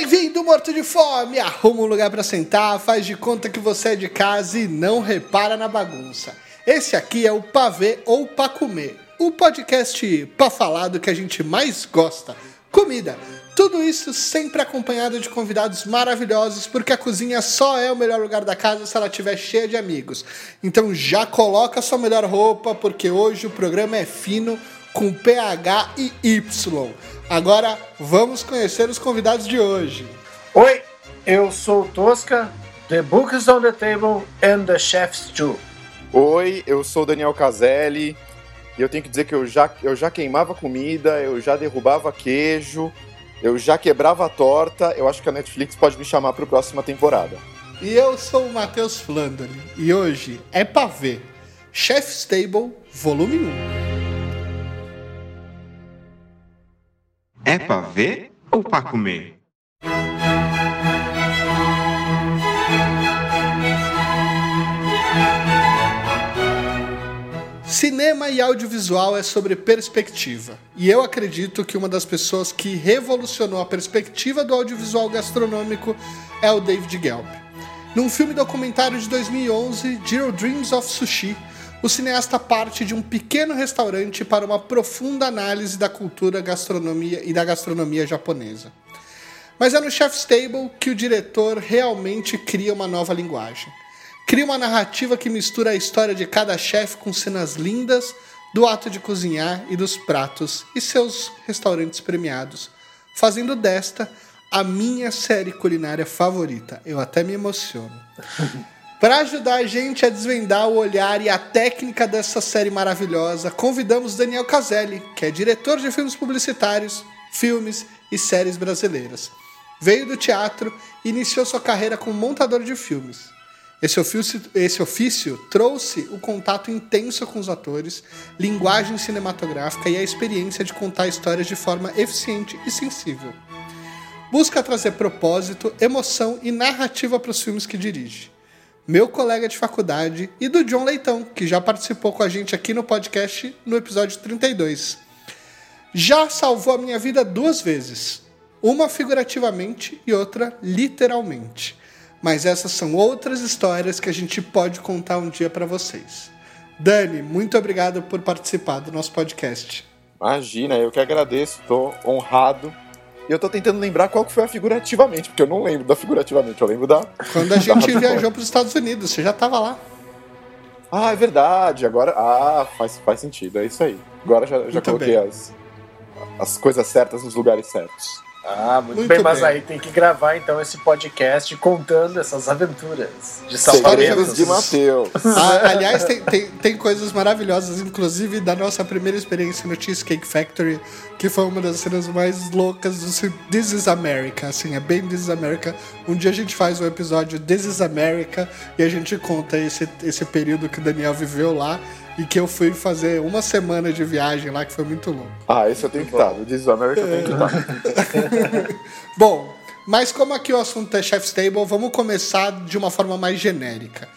Bem-vindo, morto de fome! Arruma um lugar para sentar, faz de conta que você é de casa e não repara na bagunça. Esse aqui é o Pavê ou Pra Comer, o podcast pra falar do que a gente mais gosta: comida. Tudo isso sempre acompanhado de convidados maravilhosos, porque a cozinha só é o melhor lugar da casa se ela estiver cheia de amigos. Então já coloca sua melhor roupa, porque hoje o programa é fino com PH e Y. Agora vamos conhecer os convidados de hoje. Oi, eu sou o Tosca, The Books on the Table and the Chef's Too. Oi, eu sou o Daniel Caselli e eu tenho que dizer que eu já, eu já queimava comida, eu já derrubava queijo, eu já quebrava a torta. Eu acho que a Netflix pode me chamar para a próxima temporada. E eu sou o Matheus Flandoli e hoje é pra ver Chef's Table Volume 1. É pra ver ou pra comer? Cinema e audiovisual é sobre perspectiva. E eu acredito que uma das pessoas que revolucionou a perspectiva do audiovisual gastronômico é o David Gelb. Num filme documentário de 2011, Zero Dreams of Sushi, o cineasta parte de um pequeno restaurante para uma profunda análise da cultura gastronomia e da gastronomia japonesa. Mas é no Chef's Table que o diretor realmente cria uma nova linguagem. Cria uma narrativa que mistura a história de cada chefe com cenas lindas do ato de cozinhar e dos pratos e seus restaurantes premiados, fazendo desta a minha série culinária favorita. Eu até me emociono. Para ajudar a gente a desvendar o olhar e a técnica dessa série maravilhosa, convidamos Daniel Caselli, que é diretor de filmes publicitários, filmes e séries brasileiras. Veio do teatro e iniciou sua carreira como montador de filmes. Esse ofício, esse ofício trouxe o contato intenso com os atores, linguagem cinematográfica e a experiência de contar histórias de forma eficiente e sensível. Busca trazer propósito, emoção e narrativa para os filmes que dirige meu colega de faculdade, e do John Leitão, que já participou com a gente aqui no podcast no episódio 32. Já salvou a minha vida duas vezes, uma figurativamente e outra literalmente. Mas essas são outras histórias que a gente pode contar um dia para vocês. Dani, muito obrigado por participar do nosso podcast. Imagina, eu que agradeço, estou honrado e eu tô tentando lembrar qual que foi a figurativamente, porque eu não lembro da figurativamente, eu lembro da. Quando a gente viajou para os Estados Unidos, você já tava lá. Ah, é verdade. Agora. Ah, faz, faz sentido, é isso aí. Agora já, já coloquei as, as coisas certas nos lugares certos. Ah, muito, muito bem, bem, mas aí tem que gravar então esse podcast contando essas aventuras de Segredos de Mateus. Ah, aliás, tem, tem, tem, coisas maravilhosas, inclusive da nossa primeira experiência no Cheesecake Factory, que foi uma das cenas mais loucas do This is America. Assim, é bem This is America. Um dia a gente faz um episódio This is America e a gente conta esse, esse período que o Daniel viveu lá e que eu fui fazer uma semana de viagem lá, que foi muito louco. Ah, esse eu tenho que estar. O This America eu tenho que estar. Bom, mas como aqui o assunto é Chef's Table, vamos começar de uma forma mais genérica.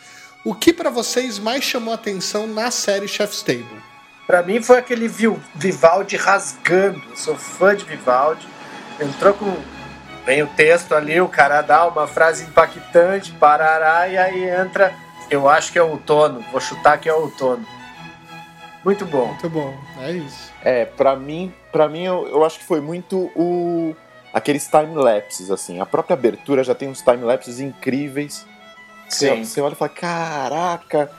O que para vocês mais chamou atenção na série Chef's Table? Para mim foi aquele Vivaldi rasgando. Eu sou fã de Vivaldi. Entrou com vem o texto ali, o cara dá uma frase impactante, parará, e aí entra. Eu acho que é outono, vou chutar que é outono. Muito bom. Muito bom, é isso. É, pra mim, pra mim eu, eu acho que foi muito o aqueles time-lapses, assim. A própria abertura já tem uns time-lapses incríveis. Sim. Você, você olha e fala, caraca,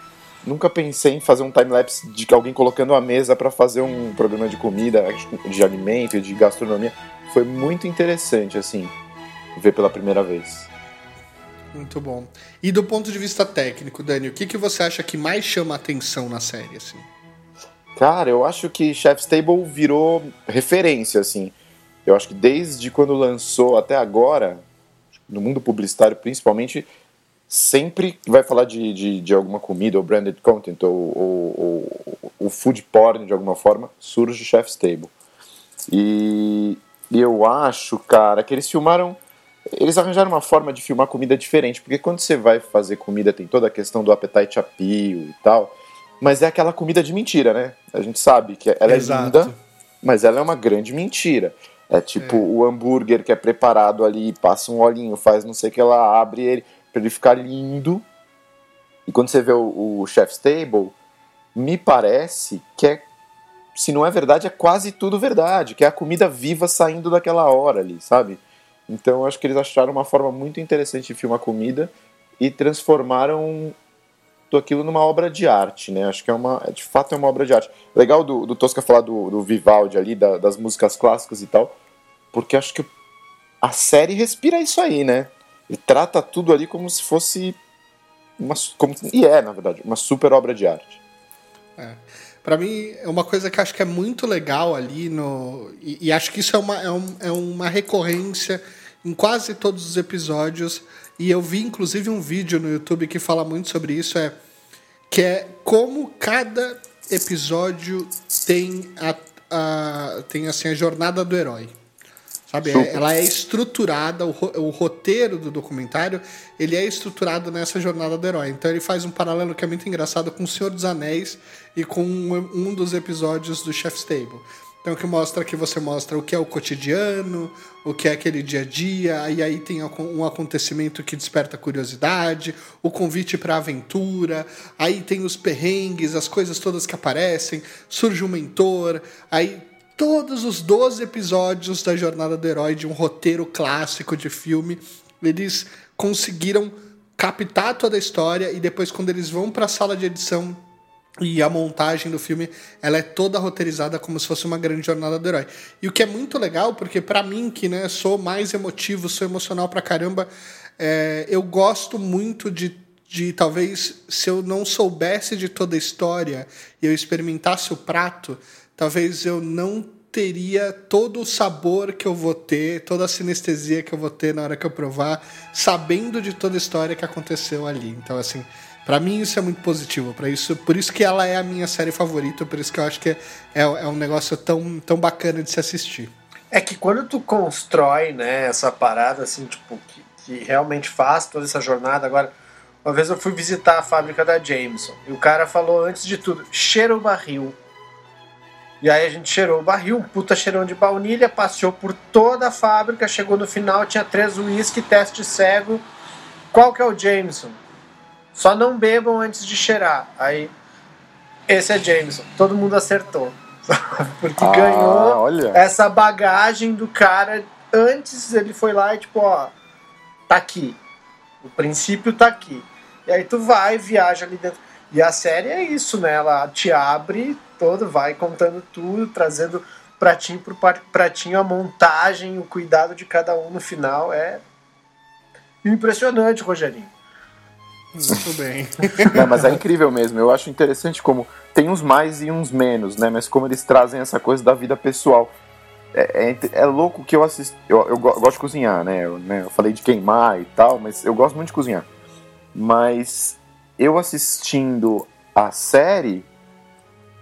nunca pensei em fazer um time-lapse de alguém colocando a mesa para fazer um programa de comida, de alimento, de gastronomia. Foi muito interessante, assim, ver pela primeira vez. Muito bom. E do ponto de vista técnico, Dani, o que, que você acha que mais chama a atenção na série, assim? Cara, eu acho que Chef's Table virou referência, assim. Eu acho que desde quando lançou até agora, no mundo publicitário principalmente, sempre vai falar de, de, de alguma comida ou branded content ou, ou, ou, food porn de alguma forma, surge Chef's Table. E, e eu acho, cara, que eles filmaram. Eles arranjaram uma forma de filmar comida diferente, porque quando você vai fazer comida tem toda a questão do appetite appeal e tal mas é aquela comida de mentira, né? A gente sabe que ela é Exato. linda, mas ela é uma grande mentira. É tipo o hambúrguer que é preparado ali, passa um olhinho, faz não sei o que ela abre ele para ele ficar lindo. E quando você vê o, o Chef's Table, me parece que é, se não é verdade, é quase tudo verdade, que é a comida viva saindo daquela hora ali, sabe? Então eu acho que eles acharam uma forma muito interessante de filmar comida e transformaram aquilo numa obra de arte, né? Acho que é uma, de fato é uma obra de arte. Legal do, do Tosca falar do, do Vivaldi ali, da, das músicas clássicas e tal, porque acho que a série respira isso aí, né? Ele trata tudo ali como se fosse uma, como, e é, na verdade, uma super obra de arte. É. Para mim, é uma coisa que acho que é muito legal ali no. E, e acho que isso é uma, é, um, é uma recorrência em quase todos os episódios. E eu vi inclusive um vídeo no YouTube que fala muito sobre isso, é que é como cada episódio tem a, a tem assim a jornada do herói. Sabe? É, ela é estruturada, o, o, roteiro do documentário, ele é estruturado nessa jornada do herói. Então ele faz um paralelo que é muito engraçado com O Senhor dos Anéis e com um, um dos episódios do Chef's Table. Então, que mostra que você mostra o que é o cotidiano, o que é aquele dia a dia, e aí tem um acontecimento que desperta curiosidade, o convite para aventura, aí tem os perrengues, as coisas todas que aparecem, surge um mentor, aí todos os 12 episódios da Jornada do Herói de um roteiro clássico de filme, eles conseguiram captar toda a história e depois quando eles vão para a sala de edição e a montagem do filme, ela é toda roteirizada como se fosse uma grande jornada do herói. E o que é muito legal, porque para mim, que né, sou mais emotivo, sou emocional pra caramba, é, eu gosto muito de, de, talvez, se eu não soubesse de toda a história e eu experimentasse o prato, talvez eu não teria todo o sabor que eu vou ter, toda a sinestesia que eu vou ter na hora que eu provar, sabendo de toda a história que aconteceu ali. Então, assim, para mim isso é muito positivo, para isso, por isso que ela é a minha série favorita, por isso que eu acho que é, é, um negócio tão, tão bacana de se assistir. É que quando tu constrói, né, essa parada assim, tipo, que, que realmente faz toda essa jornada, agora, uma vez eu fui visitar a fábrica da Jameson, e o cara falou antes de tudo, cheira o barril. E aí a gente cheirou o barril, um puta cheirão de baunilha, passeou por toda a fábrica, chegou no final, tinha três uísque, teste cego. Qual que é o Jameson? Só não bebam antes de cheirar. Aí, esse é Jameson. Todo mundo acertou. Porque ah, ganhou olha. essa bagagem do cara. Antes ele foi lá e tipo, ó, tá aqui. O princípio tá aqui. E aí tu vai, viaja ali dentro. E a série é isso, né? Ela te abre todo, vai contando tudo, trazendo pratinho por pratinho a montagem, o cuidado de cada um no final. É impressionante, Rogerinho. Muito bem. Não, mas é incrível mesmo. Eu acho interessante como tem uns mais e uns menos, né? Mas como eles trazem essa coisa da vida pessoal. É, é, é louco que eu assisto. Eu, eu, gosto de cozinhar, né? Eu, né? eu falei de queimar e tal, mas eu gosto muito de cozinhar. Mas eu assistindo a série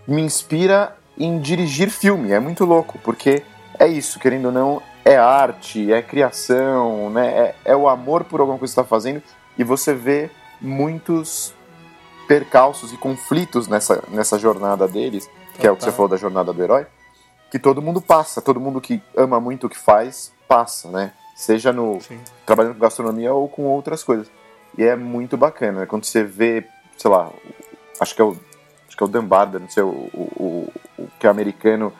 me inspira em dirigir filme. É muito louco, porque é isso, querendo ou não, é arte, é criação, né? É, é o amor por alguma coisa que você está fazendo e você vê muitos percalços e conflitos nessa, nessa jornada deles, que é o que você falou da jornada do herói, que todo mundo passa, todo mundo que ama muito o que faz, passa, né? Seja no Sim. trabalhando com gastronomia ou com outras coisas. E é muito bacana, né? quando você vê, sei lá, acho que é o acho que é o Dan não sei, o, o, o, que é americano,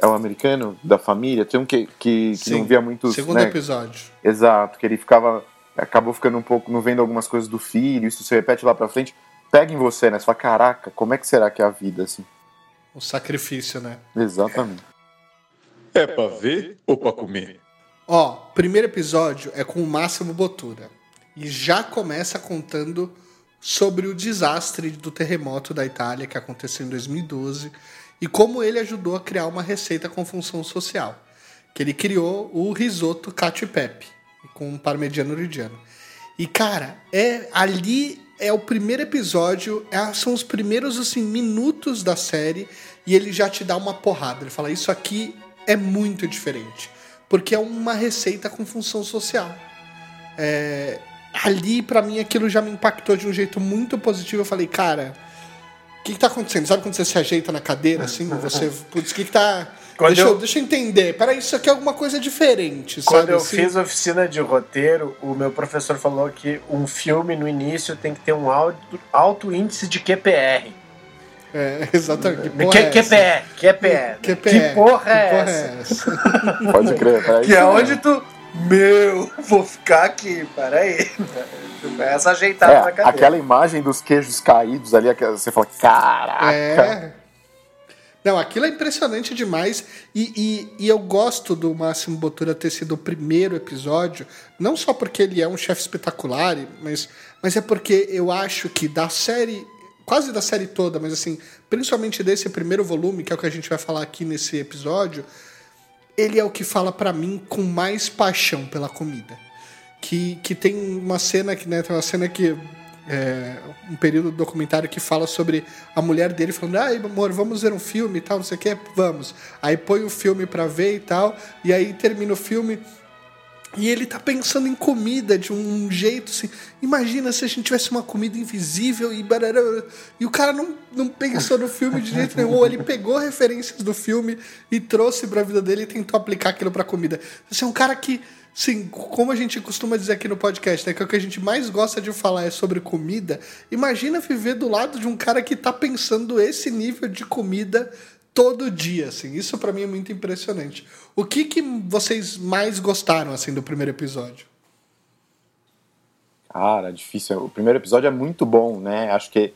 é o americano da família, tem um que, que, que não via muito Segundo né? episódio. Exato, que ele ficava acabou ficando um pouco, não vendo algumas coisas do filho, isso se repete lá pra frente, pega em você, né? Você fala, caraca, como é que será que é a vida, assim? O sacrifício, né? Exatamente. É pra ver ou pra comer? Ó, primeiro episódio é com o Máximo Botura. E já começa contando sobre o desastre do terremoto da Itália que aconteceu em 2012 e como ele ajudou a criar uma receita com função social. Que ele criou o risoto cacio e pepe com um parmegiano reggiano. E cara, é ali é o primeiro episódio, é, são os primeiros assim minutos da série e ele já te dá uma porrada. Ele fala: "Isso aqui é muito diferente", porque é uma receita com função social. É, ali para mim aquilo já me impactou de um jeito muito positivo. Eu falei: "Cara, o que, que tá acontecendo? Sabe quando você se ajeita na cadeira assim, você, putz, o que que tá Quando deixa, eu, eu- deixa eu entender. Peraí, isso aqui é alguma coisa diferente, Quando sabe? eu assim? fiz oficina de roteiro, o meu professor falou que um filme no início tem que ter um alto, alto índice de QPR. É, exatamente. Que Que, porra é essa? QPR, QPR. QPR. Que porra é Que porra essa? é essa? Pode crer, peraí. Que é onde tu. Meu, vou ficar aqui, peraí. Essa ajeitada na É, cadeira. aquela imagem dos queijos caídos ali, você fala, caraca. É. Não, aquilo é impressionante demais. E, e, e eu gosto do Máximo Botura ter sido o primeiro episódio, não só porque ele é um chefe espetacular, mas, mas é porque eu acho que da série, quase da série toda, mas assim, principalmente desse primeiro volume, que é o que a gente vai falar aqui nesse episódio, ele é o que fala pra mim com mais paixão pela comida. Que, que tem uma cena que, né, tem uma cena que é, um período do documentário que fala sobre a mulher dele falando, ai amor, vamos ver um filme e tal, não sei o que, vamos. Aí põe o filme pra ver e tal, e aí termina o filme e ele tá pensando em comida de um jeito assim. Imagina se a gente tivesse uma comida invisível e barará, E o cara não, não pensou no filme de jeito nenhum. Ele pegou referências do filme e trouxe pra vida dele e tentou aplicar aquilo pra comida. Você é um cara que, sim, como a gente costuma dizer aqui no podcast, né, que é o que a gente mais gosta de falar é sobre comida. Imagina viver do lado de um cara que tá pensando esse nível de comida todo dia, assim. Isso pra mim é muito impressionante. O que que vocês mais gostaram assim do primeiro episódio? Cara, difícil. O primeiro episódio é muito bom, né? Acho que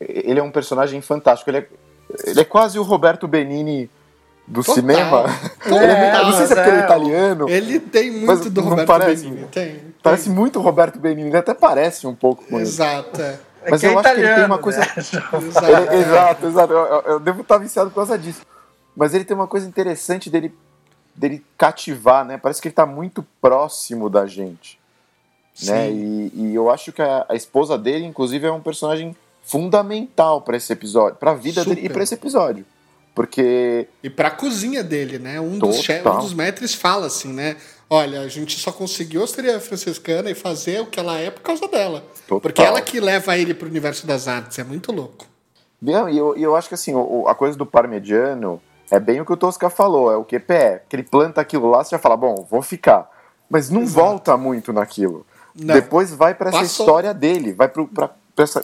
ele é um personagem fantástico. Ele é, ele é quase o Roberto Benini do Total. cinema. Total. Ele é- eu não sei se é porque ele é É, italiano. Ele tem muito do Roberto parece? Benigni. Tem. Parece tem. muito o Roberto Benini. Ele até parece um pouco com ele. Exato, é. É Mas é eu acho que ele tem italiano, uma coisa. né? Exato. Ele- exato, exato. Eu, eu- devo estar viciado por causa disso. Mas ele tem uma coisa interessante dele, dele cativar, né? Parece que ele tá muito próximo da gente. Né? Sim. E, e eu acho que a, a esposa dele, inclusive, é um personagem fundamental para esse episódio, para a vida dele e Super. para esse episódio. Porque E pra cozinha dele, né? Um dos, chefes, um dos mestres fala assim, né? Olha, a gente só conseguiu a Osteria Franciscana e fazer o que ela é por causa dela. Total. Porque ela que leva ele pro universo das artes. É muito louco. Não, e eu, eu acho que assim, o- o- a coisa do parmegiano é bem o que o Tosca falou, é o QPE. Que ele planta aquilo lá, você já fala, bom, vou ficar. Mas não Exato. volta muito naquilo. Não. Depois vai pra essa Passou. história dele, vai pra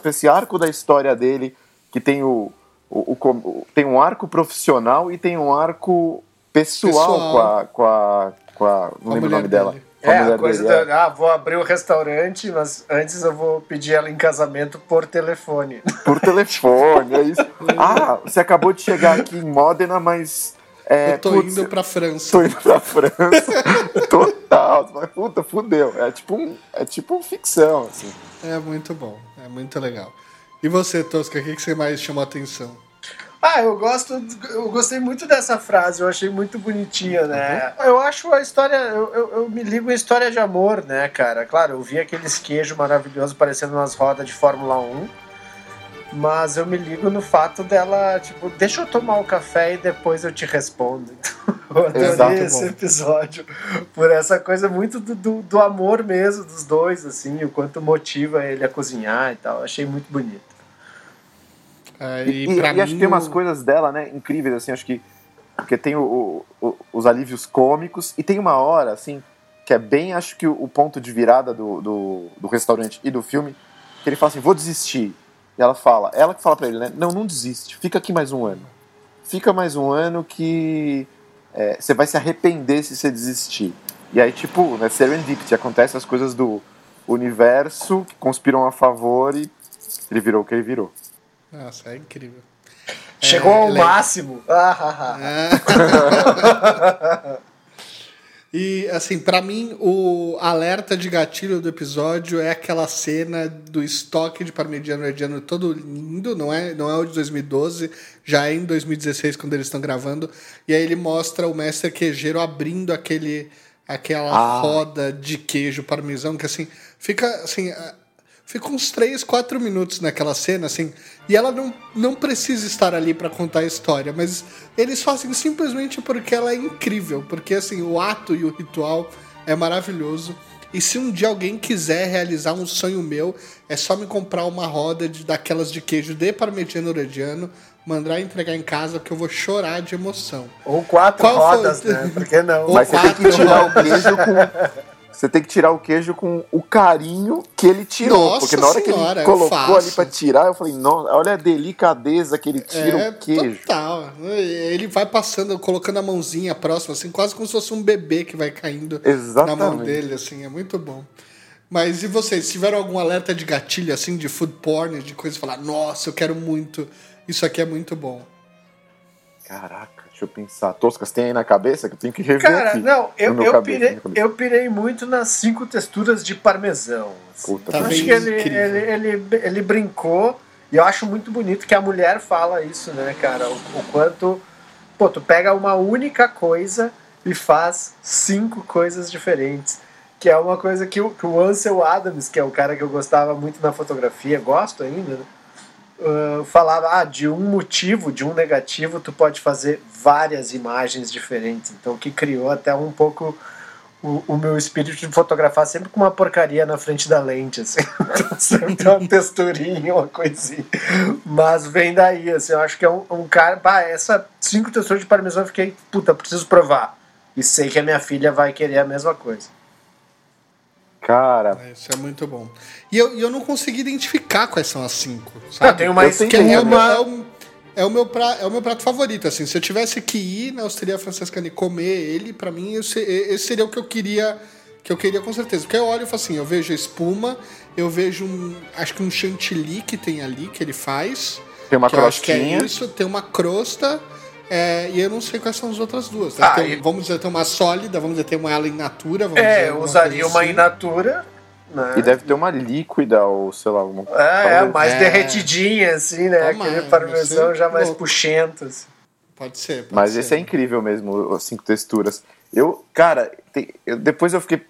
esse arco da história dele, que tem o, o, o tem um arco profissional e tem um arco pessoal, Pessoal. Com, a, com a. com a. Não a lembro o nome dela. dele. Com a É, mulher a coisa dele, é. da. Ah, vou abrir o restaurante, mas antes eu vou pedir ela em casamento por telefone. Por telefone, é isso. Ah, você acabou de chegar aqui em Modena, mas. É, Eu tô putz, indo pra França. Tô indo pra França. Total. Puta, fudeu. É tipo, um, é tipo um ficção, assim. É muito bom. É muito legal. E você, Tosca, o que, que você mais chamou a atenção? Ah, eu gosto. Eu gostei muito dessa frase, eu achei muito bonitinha, né? Eu acho a história. Eu, eu, eu me ligo em história de amor, né, cara? Claro, eu vi aqueles queijos maravilhosos parecendo umas rodas de Fórmula 1. Mas eu me ligo no fato dela, tipo, deixa eu tomar o café e depois eu te respondo. Então, eu adorei Exato, esse bom. episódio por essa coisa muito do, do, do amor mesmo dos dois, assim, o quanto motiva ele a cozinhar e tal. Achei muito bonito. É, E, e e- e mim, acho que tem umas coisas dela, né, incríveis, assim, acho que. Porque tem o- o- o- os alívios cômicos, e tem uma hora, assim, que é bem, acho que o, o ponto de virada do, do, do restaurante e do filme, que ele fala assim, vou desistir. Ela fala, ela que fala pra ele, né, não, não desiste, fica aqui mais um ano. Fica mais um ano que é, você vai se arrepender se você desistir. E aí, tipo, né, serendipity, acontece as coisas do universo que conspiram a favor e ele virou o que ele virou. Nossa, é incrível. Chegou É, ao ele- máximo. Ah, ah, ah. E, assim, pra mim, o alerta de gatilho do episódio é aquela cena do estoque de parmegiano reggiano todo lindo, não é, não é o de 2012, já é em 2016 quando eles estão gravando, e aí ele mostra o mestre queijeiro abrindo aquele aquela Ah. roda de queijo parmesão que assim, fica assim, fica uns 3, 4 minutos naquela cena, assim, e ela não, não precisa estar ali para contar a história, mas eles fazem simplesmente porque ela é incrível, porque assim, o ato e o ritual é maravilhoso. E se um dia alguém quiser realizar um sonho meu, é só me comprar uma roda de, daquelas de queijo de parmegiano reggiano, mandar entregar em casa que eu vou chorar de emoção. Ou quatro Qual foi? rodas, né? Por que não? Ou Mas você tem que tirar o rodas. queijo com. Você tem que tirar o queijo com o carinho que ele tirou. Nossa porque na hora que senhora, ele eu colocou faço. ali pra tirar, eu falei, nossa, olha a delicadeza que ele tira É, o queijo. total. Ele vai passando, colocando a mãozinha próxima, assim, quase como se fosse um bebê que vai caindo Exatamente. na mão dele, assim, é muito bom. Mas e vocês, tiveram algum alerta de gatilho, assim, de food porn, de coisa falar, nossa, eu quero muito, isso aqui é muito bom. Caraca, deixa eu pensar. Toscas, tem aí na cabeça que eu tenho que rever Cara, aqui. não, eu, eu, cabeça, pirei, eu pirei muito nas cinco texturas de parmesão. assim. Puta, Tá acho que ele, ele, ele, ele brincou e eu acho muito bonito que a mulher fala isso, né, cara? O, o quanto. Pô, tu pega uma única coisa e faz cinco coisas diferentes. Que é uma coisa que o, que o Ansel Adams, que é o cara que eu gostava muito na fotografia, gosto ainda, né? Ah, falava ah, de um motivo, de um negativo, tu pode fazer várias imagens diferentes. Então, que criou até um pouco o, o meu espírito de fotografar sempre com uma porcaria na frente da lente, assim. Então, sempre uma texturinha, uma coisinha. Mas vem daí, assim, eu acho que é um, um cara. Bah, essa cinco texturas de parmesão eu fiquei, puta, preciso provar. E sei que a minha filha vai querer a mesma coisa. Cara, É, Isso é muito bom. E eu, e eu não consegui identificar quais são as cinco, sabe? Ah, tem uma Eu tenho Que é, o meu, uma. é, o, é, o meu pra, é o meu prato favorito, assim. Se eu tivesse que ir na Osteria Francescana e comer ele, pra mim, esse, esse seria o que eu queria, que eu queria com certeza. Porque eu olho e falo assim, eu vejo a espuma, eu vejo um, acho que um chantilly que tem ali, que ele faz. tem uma que eu acho que é crostinha. isso, tem uma crosta, é, e eu não sei quais são as outras duas. Deve Ah, ter e- vamos dizer, tem uma sólida, vamos dizer, tem uma ela in natura. Vamos É, dizer, eu usaria coisa uma assim. in natura. Né? E deve ter uma líquida ou sei lá, alguma É, é, talvez- mais É. derretidinha, assim, né? Tomara, Aquele parmesão já mais louco. puxento. Assim. Pode ser. pode Mas ser. esse é incrível mesmo, as cinco texturas. Eu, cara, tem- eu- depois eu fiquei,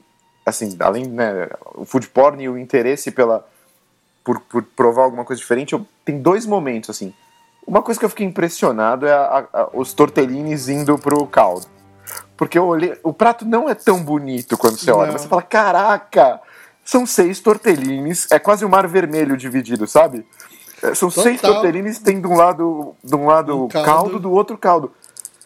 assim, além, né, o food porn e o interesse pela, por, por provar alguma coisa diferente, eu, tem dois momentos, assim. Uma coisa que eu fiquei impressionado é a- a- os tortellines indo pro caldo. Porque eu olhei, o prato não é tão bonito quando você olha, mas você fala, caraca, são seis tortellines, é quase o mar vermelho dividido, sabe? É, São seis Total. tortellines, tem de um lado, de um lado Um caldo. caldo, do outro caldo.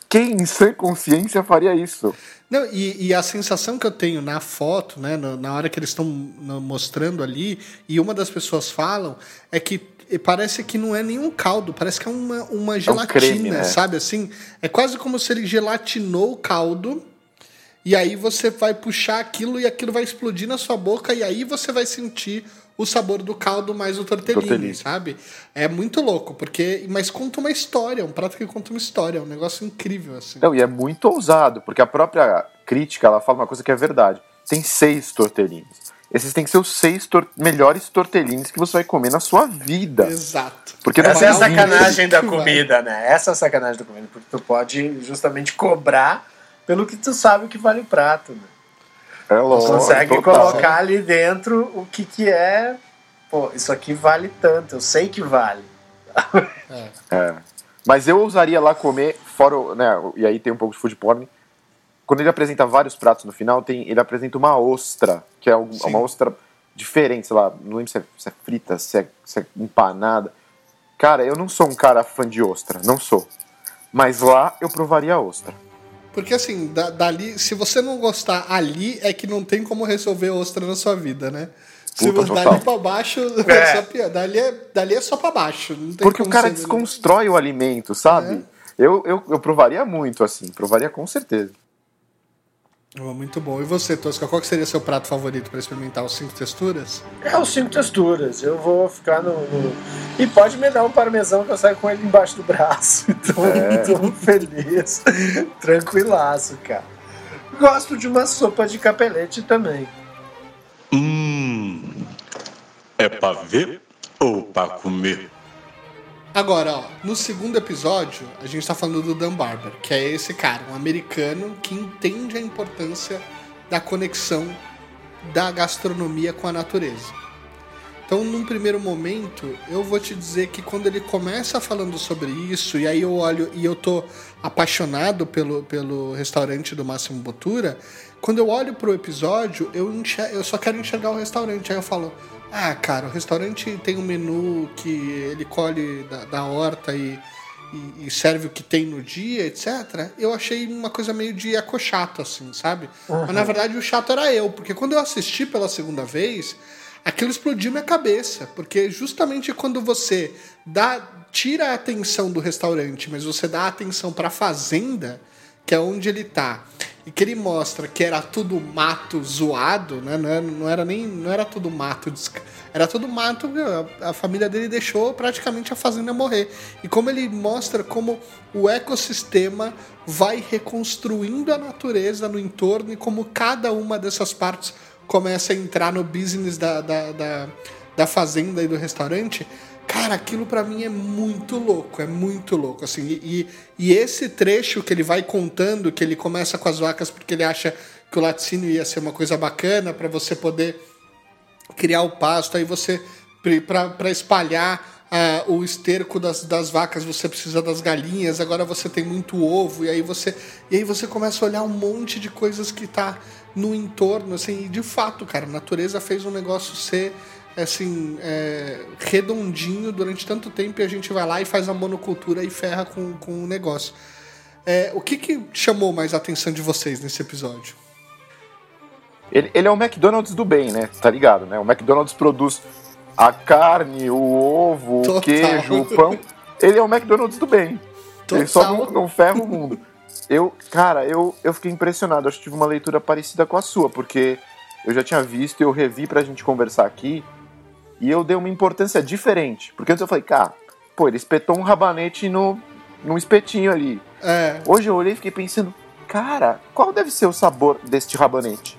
Quem em sã consciência faria isso? Não, e, e a sensação que eu tenho na foto, né, no- na hora que eles estão mostrando ali, e uma das pessoas falam, é que parece que não é nenhum caldo, parece que é uma, uma gelatina, creme, né? sabe assim? É quase como se ele gelatinou o caldo, e aí você vai puxar aquilo e aquilo vai explodir na sua boca, e aí você vai sentir o sabor do caldo mais o tortellini, Tortellini. sabe? É muito louco, porque mas conta uma história, um prato que conta uma história, é um negócio incrível assim. Não, e é muito ousado, porque a própria crítica ela fala uma coisa que é verdade. Tem seis tortellines. Esses têm que ser os seis tor- melhores tortellines que você vai comer na sua vida. Exato. Porque não Essa é a sacanagem da comida, né? Essa é a sacanagem da comida, porque tu pode justamente cobrar pelo que tu sabe que vale o prato. Né? É lógico, Consegue total. colocar ali dentro o que, que é. Pô, isso aqui vale tanto, eu sei que vale. É. Mas eu ousaria lá comer, fora, o- né, e aí tem um pouco de food porn, quando ele apresenta vários pratos no final, tem, ele apresenta uma ostra, que é Sim. uma ostra diferente, sei lá, não lembro se é, se é frita, se é, se é empanada. Cara, eu não sou um cara fã de ostra, não sou. Mas lá eu provaria a ostra. Porque assim, da- dali, se você não gostar ali, é que não tem como resolver ostra na sua vida, né? Se Puta, você total. dali pra baixo, é. É. só pior. Dali é, dali é só pra baixo. Não tem Porque o cara desconstrói o alimento, sabe? Eu, eu, eu provaria muito, assim, provaria com certeza. Oh, Muito bom. E você, Tosca, qual que seria seu prato favorito pra experimentar os cinco texturas? É os cinco texturas. Eu vou ficar no, no- E pode me dar um parmesão que eu saio com ele embaixo do braço. Então, É. tô feliz. Tranquilaço, cara. Gosto de uma sopa de capelete também. Hum. É pra ver ou pra comer? Agora, ó, no segundo episódio, a gente tá falando do Dan Barber, que é esse cara, um americano que entende a importância da conexão da gastronomia com a natureza. Então, num primeiro momento, eu vou te dizer que quando ele começa falando sobre isso, e aí eu olho e eu tô apaixonado pelo, pelo restaurante do Máximo Botura, quando eu olho pro episódio, eu, enxer- eu só quero enxergar o restaurante. Aí eu falo, ah, cara, o restaurante tem um menu que ele colhe da, da horta e, e, e serve o que tem no dia, etc., eu achei uma coisa meio de eco chato, assim, sabe? Mas na verdade o chato era eu, porque quando eu assisti pela segunda vez, aquilo explodiu minha cabeça, porque justamente quando você dá tira a atenção do restaurante, mas você dá atenção para a fazenda, que é onde ele tá, e que ele mostra que era tudo mato zoado, né? Não era, não era nem não era tudo mato, era tudo mato. A, a família dele deixou praticamente a fazenda morrer. E como ele mostra como o ecossistema vai reconstruindo a natureza no entorno e como cada uma dessas partes começa a entrar no business da, da, da, da fazenda e do restaurante Cara, aquilo para mim é muito louco, é muito louco, assim. E, e esse trecho que ele vai contando, que ele começa com as vacas porque ele acha que o laticínio ia ser uma coisa bacana para você poder criar o pasto, aí você para espalhar uh, o esterco das, das vacas você precisa das galinhas, agora você tem muito ovo e aí você e aí você começa a olhar um monte de coisas que tá no entorno, assim, e de fato, cara, a natureza fez um negócio ser assim, é, redondinho durante tanto tempo e a gente vai lá e faz a monocultura e ferra com, com o negócio. É, o que, que chamou mais a atenção de vocês nesse episódio? Ele, ele, é o McDonald's do bem, né? Tá ligado, né? O McDonald's produz a carne, o ovo, Total. o queijo, o pão. Ele é o McDonald's do bem. Total. Ele só não, não ferra o mundo. Eu, cara, eu, eu fiquei impressionado. Acho que tive uma leitura parecida com a sua, porque eu já tinha visto e eu revi pra gente conversar aqui. E eu dei uma importância diferente. Porque antes eu falei, cara, pô, ele espetou um rabanete no, num espetinho ali. É. Hoje eu olhei e fiquei pensando, cara, qual deve ser o sabor deste rabanete?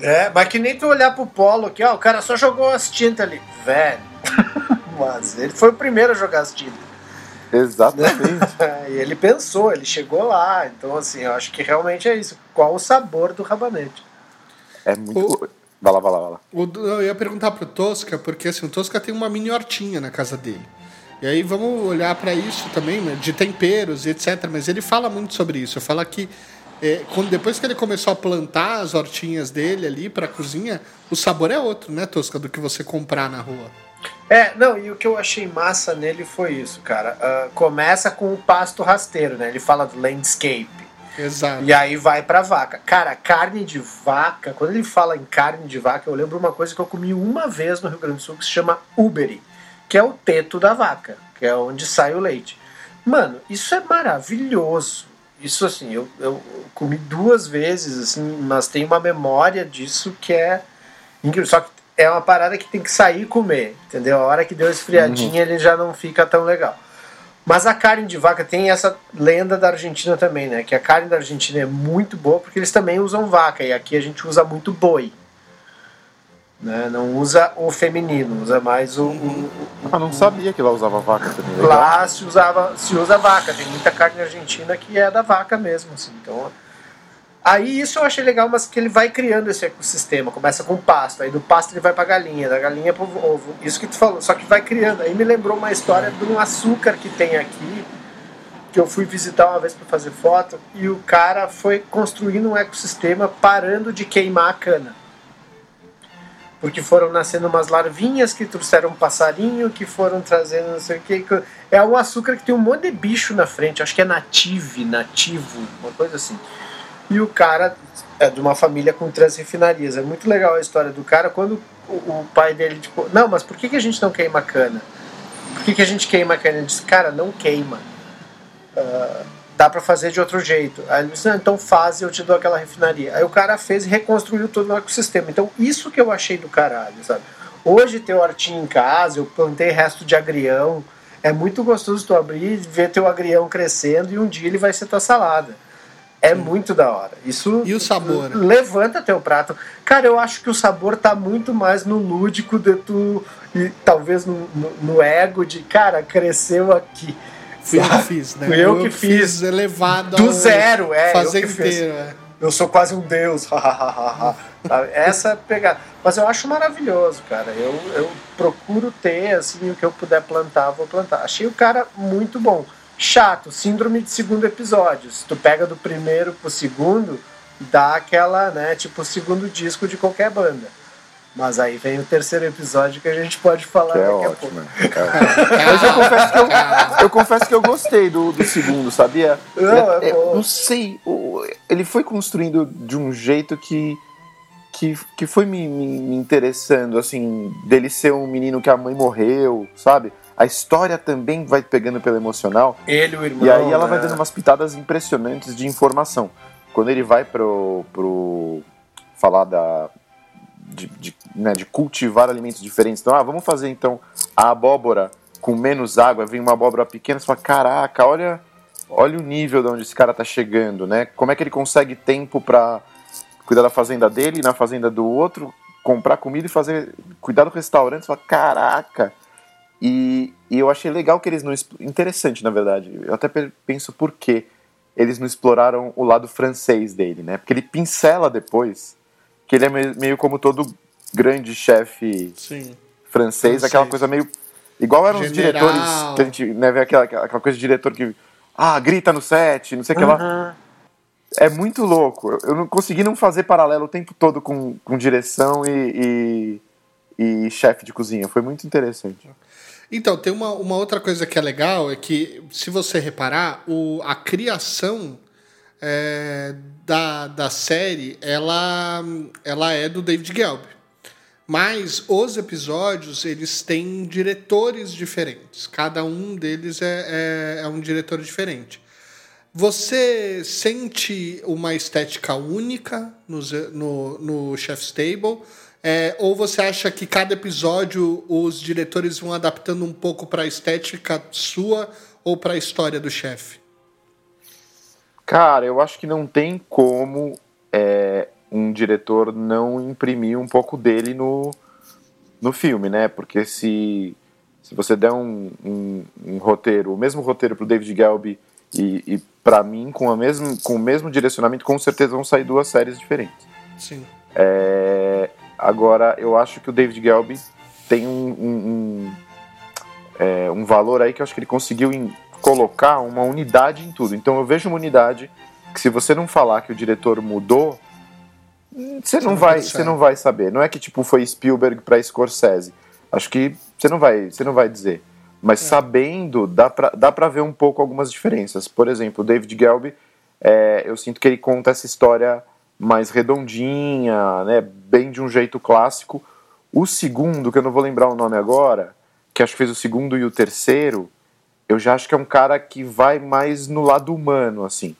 É, mas que nem tu olhar pro polo aqui, ó, o cara só jogou as tintas ali. Velho. mas ele foi o primeiro a jogar as tintas. Exatamente. e ele pensou, ele chegou lá. Então, assim, eu acho que realmente é isso. Qual o sabor do rabanete? É muito. O... Vai lá, vai lá, vai lá. O, eu ia perguntar pro Tosca, porque assim, o Tosca tem uma mini hortinha na casa dele. E aí vamos olhar para isso também, né, de temperos e etc. Mas ele fala muito sobre isso. Fala que é, quando, depois que ele começou a plantar as hortinhas dele ali para a cozinha, o sabor é outro, né, Tosca, do que você comprar na rua. É, não, e o que eu achei massa nele foi isso, cara. Uh, começa com o pasto rasteiro, né? Ele fala do landscape. Exato. E aí vai pra vaca. Cara, carne de vaca, quando ele fala em carne de vaca, eu lembro uma coisa que eu comi uma vez no Rio Grande do Sul que se chama uberi, que é o teto da vaca, que é onde sai o leite. Mano, isso é maravilhoso. Isso assim, eu, eu comi duas vezes, assim, mas tem uma memória disso que é incrível. Só que é uma parada que tem que sair e comer, entendeu? A hora que deu esfriadinha, uhum. ele já não fica tão legal. Mas a carne de vaca tem essa lenda da Argentina também, né? Que a carne da Argentina é muito boa porque eles também usam vaca e aqui a gente usa muito boi. Né? Não usa o feminino, usa mais o. o, ah, não sabia que lá usava vaca também. Lá se, usava, se usa vaca, tem muita carne argentina que é da vaca mesmo. Assim, então Aí isso eu achei legal, mas que ele vai criando esse ecossistema. Começa com pasto, aí do pasto ele vai pra galinha, da galinha pro ovo. Isso que tu falou, só que vai criando. Aí me lembrou uma história de um açúcar que tem aqui, que eu fui visitar uma vez para fazer foto, e o cara foi construindo um ecossistema parando de queimar a cana. Porque foram nascendo umas larvinhas que trouxeram um passarinho, que foram trazendo não sei o que. É um açúcar que tem um monte de bicho na frente, acho que é native, nativo, uma coisa assim. E o cara é de uma família com três refinarias. É muito legal a história do cara quando o, o pai dele, tipo, não, mas por que, que a gente não queima cana? Por que, que a gente queima cana? Ele disse, cara, não queima. Uh, dá para fazer de outro jeito. Aí ele disse, então faz e eu te dou aquela refinaria. Aí o cara fez e reconstruiu todo o ecossistema. Então, isso que eu achei do caralho, sabe? Hoje ter hortinho em casa, eu plantei resto de agrião. É muito gostoso tu abrir ver teu agrião crescendo e um dia ele vai ser tua salada. É muito da hora. Isso e o sabor? Levanta teu prato. Cara, eu acho que o sabor tá muito mais no lúdico de tu e talvez no, no, no ego de, cara, cresceu aqui. Fui eu que fiz, né? Fui eu, eu que fiz. fiz elevado do zero, é. Fazer inteiro, é. Eu sou quase um deus. Essa é pegada. Mas eu acho maravilhoso, cara. Eu, eu procuro ter, assim, o que eu puder plantar, vou plantar. Achei o cara muito bom chato, síndrome de segundo episódio. Se tu pega do primeiro pro segundo, dá aquela, né, tipo o segundo disco de qualquer banda. Mas aí vem o terceiro episódio que a gente pode falar Que é daqui a ótimo. pouco. É. Mas eu confesso que eu, eu confesso que eu gostei do, do segundo, sabia? Não, é Eu- bom. não sei, ele foi construindo de um jeito que que, que foi me, me- me interessando, assim, dele ser um menino que a mãe morreu, sabe? A história também vai pegando pelo emocional. Ele, o irmão. E aí ela vai né? dando umas pitadas impressionantes de informação. Quando ele vai pro, pro falar da de, de, né, de cultivar alimentos diferentes. Então, ah, vamos fazer então a abóbora com menos água, vem uma abóbora pequena, você fala, caraca, olha, olha o nível de onde esse cara tá chegando, né? Como é que ele consegue tempo para cuidar da fazenda dele, na fazenda do outro, comprar comida e fazer cuidar do restaurante, você fala, caraca. E, e eu achei legal que eles não. Interessante, na verdade. Eu até pe- penso por que eles não exploraram o lado francês dele, né? Porque ele pincela depois que ele é me- meio como todo grande chefe francês, Francês. aquela coisa meio. Igual eram os General. diretores que a gente né, vê aquela, aquela coisa de diretor que. Ah, grita no set, não sei o que lá. Uhum. É muito louco. Eu- Eu não consegui não fazer paralelo o tempo todo com, com direção e, e, e chefe de cozinha. Foi muito interessante. Então, tem uma, uma outra coisa que é legal, é que, se você reparar, o, a criação é, da, da série, ela, ela é do David Gelb. Mas os episódios, eles têm diretores diferentes. Cada um deles é, é, é um diretor diferente. Você sente uma estética única no, no, no Chef's Table? É, ou você acha que cada episódio os diretores vão adaptando um pouco para a estética sua ou para a história do chefe? Cara, eu acho que não tem como é, um diretor não imprimir um pouco dele no, no filme, né? Porque se, se você der um, um, um roteiro, o mesmo roteiro pro David Gelb e, e para mim, com, a mesmo, com o mesmo direcionamento, com certeza vão sair duas séries diferentes. Sim. É, agora, eu acho que o David Gelb tem um, um, um, é, um valor aí que eu acho que ele conseguiu em- colocar uma unidade em tudo. Então eu vejo uma unidade que se você não falar que o diretor mudou, você não, não vai, você não vai saber. Não é que tipo foi Spielberg para Scorsese. Acho que você não vai, você não vai dizer. Mas sabendo, dá pra, dá pra ver um pouco algumas diferenças. Por exemplo, o David Gelb, é, eu sinto que ele conta essa história mais redondinha, né, bem de um jeito clássico. O segundo, que eu não vou lembrar o nome agora, que acho que fez o segundo e o terceiro, eu já acho que é um cara que vai mais no lado humano, assim.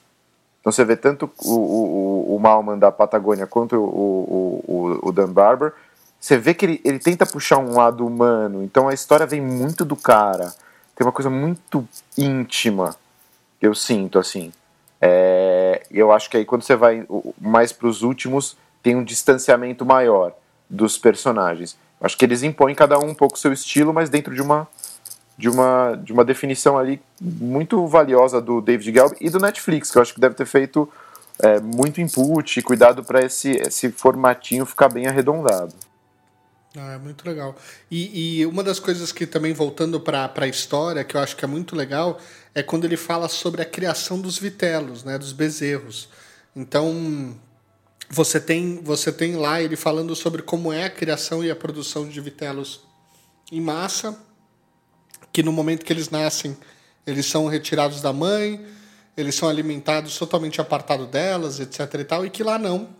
Então você vê tanto o, o, o- Malman da Patagônia quanto o, o, o, o Dan Barber, você vê que ele, ele tenta puxar um lado humano. Então a história vem muito do cara. Tem uma coisa muito íntima, eu sinto, assim. É, eu acho que aí quando você vai mais para os últimos, tem um distanciamento maior dos personagens. Eu acho que eles impõem cada um um pouco seu estilo, mas dentro de uma de uma, de uma definição ali muito valiosa do David Gelb e do Netflix, que eu acho que deve ter feito é, muito input, cuidado para esse, esse formatinho ficar bem arredondado. Ah, é muito legal. E, e uma das coisas que também, voltando para a história, que eu acho que é muito legal, é quando ele fala sobre a criação dos vitelos, né, dos bezerros. Então, você tem, você tem lá ele falando sobre como é a criação e a produção de vitelos em massa, que no momento que eles nascem, eles são retirados da mãe, eles são alimentados totalmente apartado delas, etc e tal, e que lá não.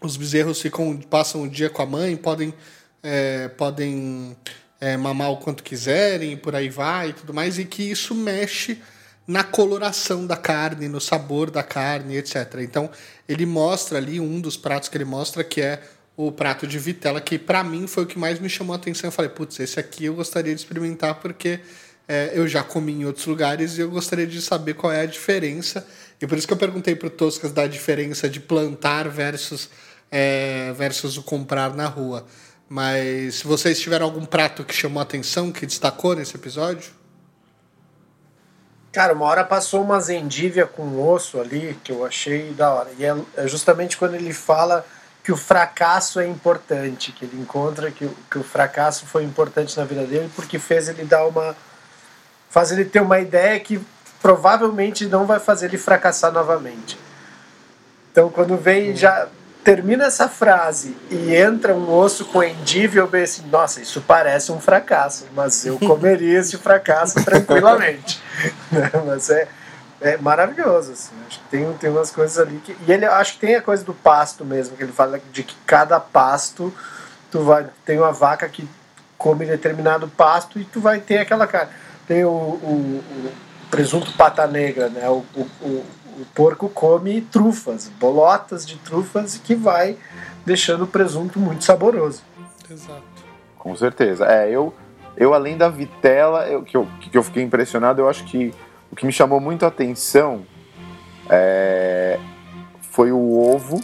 Os bezerros ficam, passam o dia com a mãe, podem, é, podem é, mamar o quanto quiserem, por aí vai e tudo mais, e que isso mexe na coloração da carne, no sabor da carne, etc. Então, ele mostra ali, um dos pratos que ele mostra, que é o prato de vitela, que para mim foi o que mais me chamou a atenção. Eu falei, putz, esse aqui eu gostaria de experimentar, porque é, eu já comi em outros lugares e eu gostaria de saber qual é a diferença. E por isso que eu perguntei para o Toscas da diferença de plantar versus, é, versus o comprar na rua. Mas se vocês tiveram algum prato que chamou a atenção, que destacou nesse episódio? Cara, uma hora passou uma zendívia com osso ali que eu achei da hora. E é é justamente quando ele fala que o fracasso é importante, que ele encontra que, o- que o fracasso foi importante na vida dele porque fez ele dar uma. faz ele ter uma ideia que provavelmente não vai fazer ele fracassar novamente. Então quando vem já termina essa frase e entra um osso com endive, eu bem assim, nossa, isso parece um fracasso, mas eu comeria esse fracasso tranquilamente. Né? mas é, é maravilhoso, assim. Acho que tem, tem umas coisas ali que. E ele acho que tem a coisa do pasto mesmo, que ele fala de que cada pasto tu vai. Tem uma vaca que come determinado pasto e tu vai ter aquela cara. Tem o, o, o presunto pata negra, né? O, o, o, porco come trufas, bolotas de trufas que vai deixando o presunto muito saboroso. Exato. Com certeza. É, eu, eu além da vitela, eu, que, eu, que eu fiquei impressionado, eu acho que o que me chamou muito a atenção é, foi o ovo,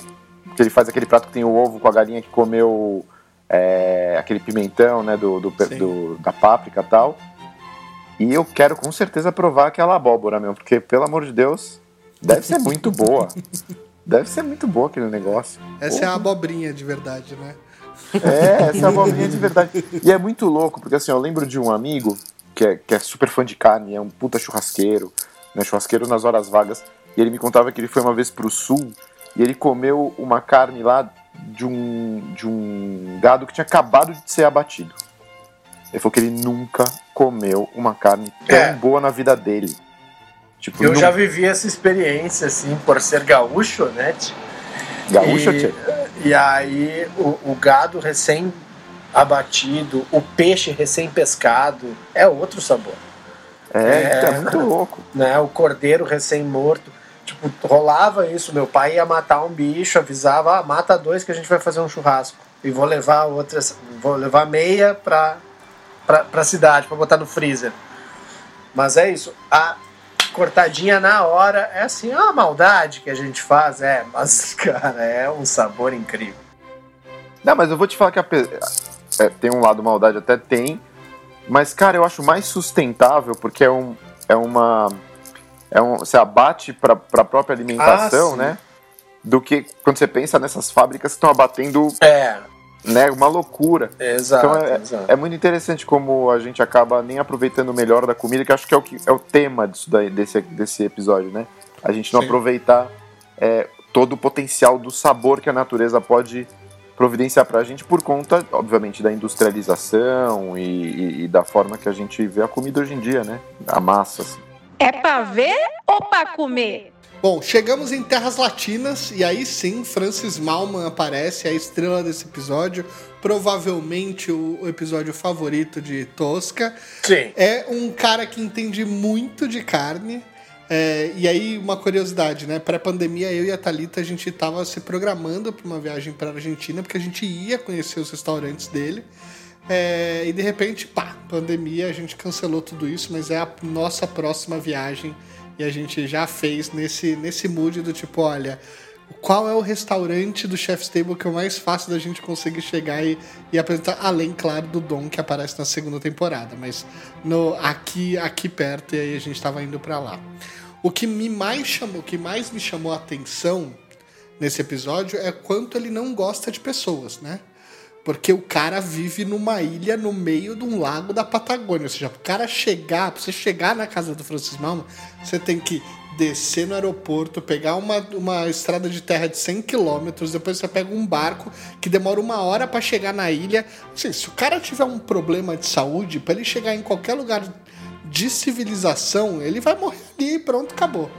que ele faz aquele prato que tem o ovo com a galinha que comeu é, aquele pimentão, né, do, do, do, da páprica e tal. E eu quero com certeza provar aquela abóbora mesmo, porque pelo amor de Deus, deve ser muito boa. Deve ser muito boa aquele negócio. Essa é a abobrinha de verdade, né? É, essa é a abobrinha de verdade. E é muito louco, porque assim, eu lembro de um amigo que é, que é super fã de carne, é um puta churrasqueiro, né, churrasqueiro nas horas vagas, e ele me contava que ele foi uma vez pro sul e ele comeu uma carne lá de um, de um gado que tinha acabado de ser abatido. Ele falou que ele nunca comeu uma carne tão é. boa na vida dele. Tipo, eu nunca. já vivi essa experiência, assim, por ser gaúcho, né? Gaúcho, e, e aí o, o gado recém abatido, o peixe recém-pescado, é outro sabor. É, é, é muito louco. Né, o cordeiro recém-morto. Tipo, rolava isso, meu pai ia matar um bicho, avisava, ah, mata dois que a gente vai fazer um churrasco. E vou levar outras, vou levar meia pra, pra, pra cidade, pra botar no freezer. Mas é isso, a cortadinha na hora é assim, é uma maldade que a gente faz, é, mas, cara, é um sabor incrível. Não, mas eu vou te falar que a, é, tem um lado maldade, até tem. Mas, cara, eu acho mais sustentável porque é, um, é uma. É um, você abate para a própria alimentação, ah, né? Do que quando você pensa nessas fábricas que estão abatendo. É. Né, uma loucura. Exato, então é, exato. é muito interessante como a gente acaba nem aproveitando o melhor da comida, que acho que é o, que, é o tema disso daí, desse, desse episódio, né? A gente não Sim. aproveitar é, todo o potencial do sabor que a natureza pode providenciar para a gente por conta, obviamente, da industrialização e, e, e, da forma que a gente vê a comida hoje em dia, né? A massa. Assim. É para ver ou para comer? Bom, chegamos em terras latinas e aí sim, Francis Malman aparece, a estrela desse episódio, provavelmente o, episódio favorito de Tosca. Sim. É um cara que entende muito de carne, é, e aí, uma curiosidade, né? Pré-pandemia, eu e a Thalita, a gente tava se programando para uma viagem para Argentina, porque a gente ia conhecer os restaurantes dele. É, e de repente, pá, pandemia, a gente cancelou tudo isso, mas é a nossa próxima viagem e a gente já fez nesse, nesse mood do tipo, olha, qual é o restaurante do Chef's Table que é o mais fácil da gente conseguir chegar e, e apresentar, além, claro, do Dom que aparece na segunda temporada, mas no aqui aqui perto e aí a gente estava indo para lá. O que me mais chamou, o que mais me chamou a atenção nesse episódio é quanto ele não gosta de pessoas, né? Porque o cara vive numa ilha no meio de um lago da Patagônia. Ou seja, o cara chegar, pra você chegar na casa do Francis Malma, você tem que descer no aeroporto, pegar uma, uma estrada de terra de 100 quilômetros, depois você pega um barco que demora uma hora para chegar na ilha. Assim, se o cara tiver um problema de saúde, para ele chegar em qualquer lugar de civilização, ele vai morrer ali e pronto, acabou.